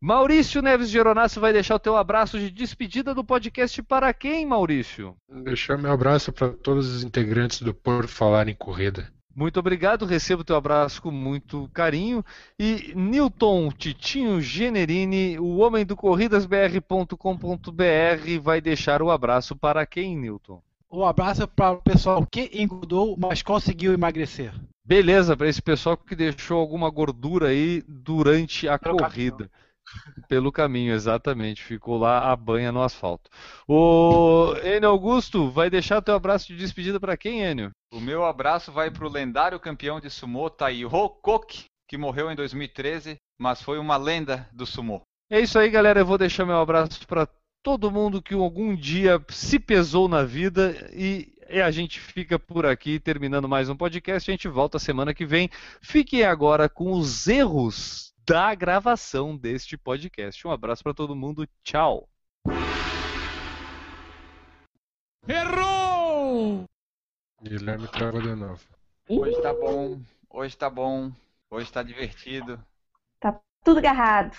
Maurício Neves de Geronasso vai deixar o teu abraço de despedida do podcast para quem, Maurício? Deixar meu abraço para todos os integrantes do Por Falar em Corrida. Muito obrigado, recebo teu abraço com muito carinho. E Newton Titinho Generini, o homem do corridasbr.com.br, vai deixar o abraço para quem, Newton? Um abraço para o pessoal que engordou, mas conseguiu emagrecer. Beleza, para esse pessoal que deixou alguma gordura aí durante a Pelo corrida. Pelo caminho, exatamente. Ficou lá a banha no asfalto. O Enio Augusto, vai deixar teu abraço de despedida para quem, Enio? O meu abraço vai para o lendário campeão de sumô Tairo Koki, que morreu em 2013, mas foi uma lenda do sumô. É isso aí, galera. Eu vou deixar meu abraço para todo mundo que algum dia se pesou na vida e a gente fica por aqui terminando mais um podcast. A gente volta semana que vem. Fiquem agora com os erros da gravação deste podcast. Um abraço para todo mundo. Tchau. Errou! Guilherme travou de novo. Hoje tá bom, hoje tá bom, hoje tá divertido. Tá tudo agarrado.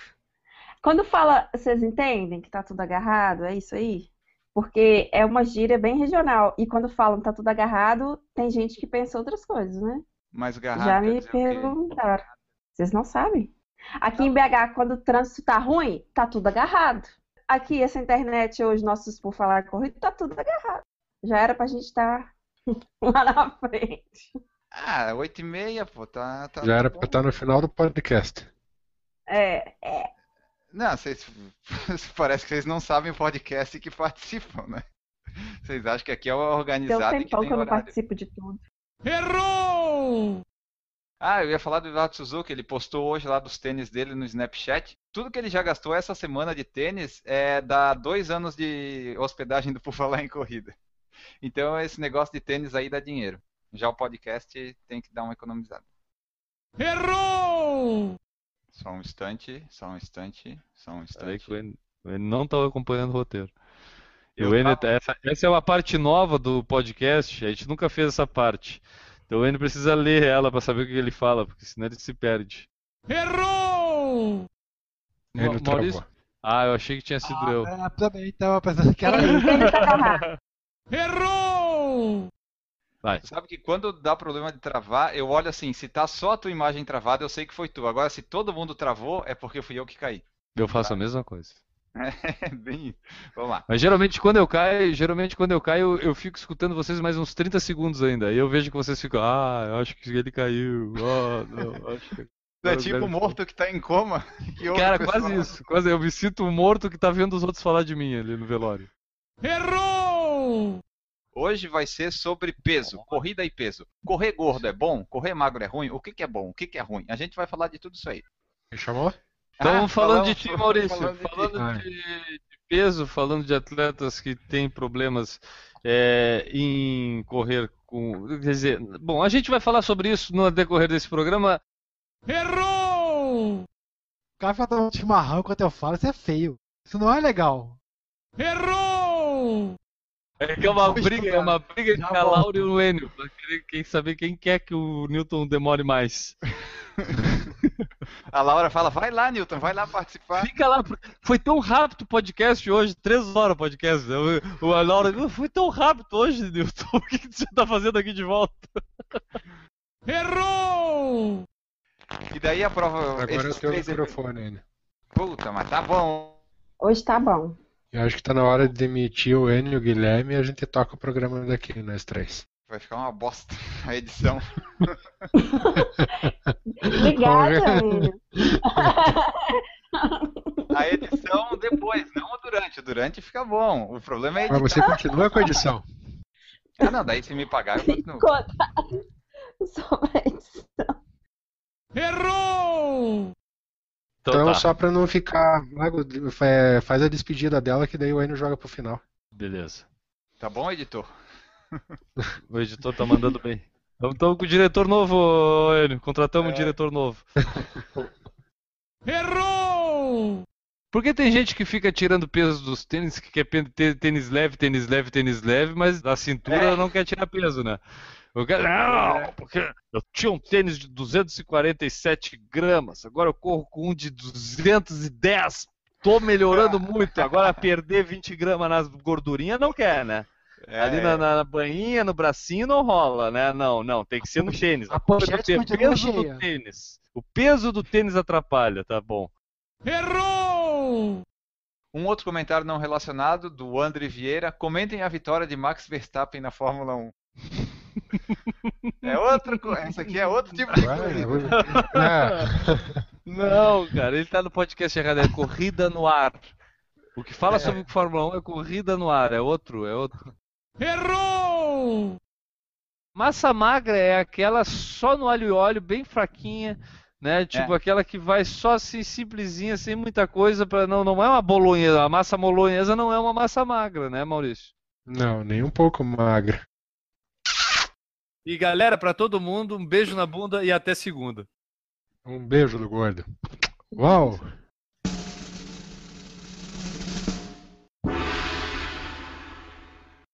Quando fala, vocês entendem que tá tudo agarrado? É isso aí? Porque é uma gíria bem regional. E quando falam tá tudo agarrado, tem gente que pensa outras coisas, né? Mas agarrado. Já me perguntaram. Vocês não sabem? Aqui em BH, quando o trânsito tá ruim, tá tudo agarrado. Aqui, essa internet hoje, nossos por falar corrido, tá tudo agarrado. Já era pra gente estar tá lá na frente. Ah, oito e meia, pô, tá... tá Já era tá pra estar no final do podcast. É, é. Não, vocês... parece que vocês não sabem o podcast que participam, né? Vocês acham que aqui é organizado Tem um tempão que, que eu não participo de tudo. Errou! Ah, eu ia falar do Eduardo Suzuki, ele postou hoje lá dos tênis dele no Snapchat. Tudo que ele já gastou essa semana de tênis é dá dois anos de hospedagem do Por Falar em Corrida. Então esse negócio de tênis aí dá dinheiro. Já o podcast tem que dar uma economizada. Errou! Só um instante, só um instante, só um instante. Ele não estava acompanhando o roteiro. Eu eu tava... essa, essa é uma parte nova do podcast, a gente nunca fez essa parte. Então o Enio precisa ler ela para saber o que ele fala, porque senão ele se perde. Errou! Enio Maurício... Ah, eu achei que tinha sido ah, eu. É, também estava pensando que era eu. Errou! Vai. Sabe que quando dá problema de travar, eu olho assim, se tá só a tua imagem travada, eu sei que foi tu. Agora, se todo mundo travou, é porque fui eu que caí. Eu faço tá? a mesma coisa. É, bem. Vamos lá. Mas geralmente quando eu caio, geralmente quando eu caio, eu fico escutando vocês mais uns 30 segundos ainda. E eu vejo que vocês ficam, ah, eu acho que ele caiu. Ah, não, acho que... Tu é tipo morto que tá em coma. Cara, quase isso. Quase eu me sinto um morto que tá vendo os outros falar de mim ali no velório. Errou! Hoje vai ser sobre peso, corrida e peso. Correr gordo é bom? Correr magro é ruim? O que, que é bom? O que, que é ruim? A gente vai falar de tudo isso aí. Me chamou? Então, Ah, falando falamos- de ti, Maurício, falando falando de, de peso, falando de atletas que têm problemas é, em correr com. Quer dizer, bom, a gente vai falar sobre isso no decorrer desse programa. Errou! O cara fica tomando chimarrão enquanto eu falo, isso é feio. Isso não é legal. Errou! É que é uma briga, é uma briga Já entre a volto. Laura e o Enio, pra querer quem saber quem quer que o Newton demore mais. A Laura fala, vai lá, Newton, vai lá participar. Fica lá, foi tão rápido o podcast hoje, três horas o podcast. né? O, a Laura, "Uh, foi tão rápido hoje, Newton, o que você tá fazendo aqui de volta? Errou! E daí a prova. Agora eu tenho o microfone ainda. Puta, mas tá bom. Hoje tá bom. Eu acho que tá na hora de demitir o Enio e o Guilherme e a gente toca o programa daqui, nós três. Vai ficar uma bosta a edição. Obrigada. Enio. A edição depois, não o durante. O durante fica bom. O problema é Mas editar. você continua com a edição. Ah, não, daí se me pagar, eu continuo. Contar sobre isso. Errou! Então, tá, só pra não ficar. Fa- Faz a despedida dela que daí o Enio joga pro final. beleza. Tá bom, editor? O editor tá mandando bem. Estamos com o diretor novo, Enio. Contratamos É. um diretor novo. Errou! Porque tem gente que fica tirando peso dos tênis, que quer tênis leve, tênis leve, tênis leve, mas da cintura É. não quer tirar peso, né? O cara, não, porque eu tinha um tênis de 247 gramas, agora eu corro com um de 210. Tô melhorando muito, agora perder 20 gramas nas gordurinhas não quer, né? É, Ali na, na bainha, no bracinho não rola, né? Não, não, tem que ser no tênis. A pochete o continua peso do tênis. O peso do tênis atrapalha, tá bom. Errou! Um outro comentário não relacionado, do André Vieira. Comentem a vitória de Max Verstappen na Fórmula 1. É outra coisa. Essa aqui é outro tipo de coisa. Ah, Não, cara, ele tá no podcast errado, é corrida no ar. O que fala sobre Fórmula 1 é corrida no ar, é outro, é outro. Errou! Massa magra é aquela só no alho e óleo, bem fraquinha, né? Tipo aquela que vai só assim, simplesinha, sem muita coisa, para não, não é uma bolonhesa. A massa bolonhesa não é uma massa magra, né, Maurício? não, nem um pouco magra. E galera, pra todo mundo, um beijo na bunda e até segunda. Um beijo do gordo. Uau!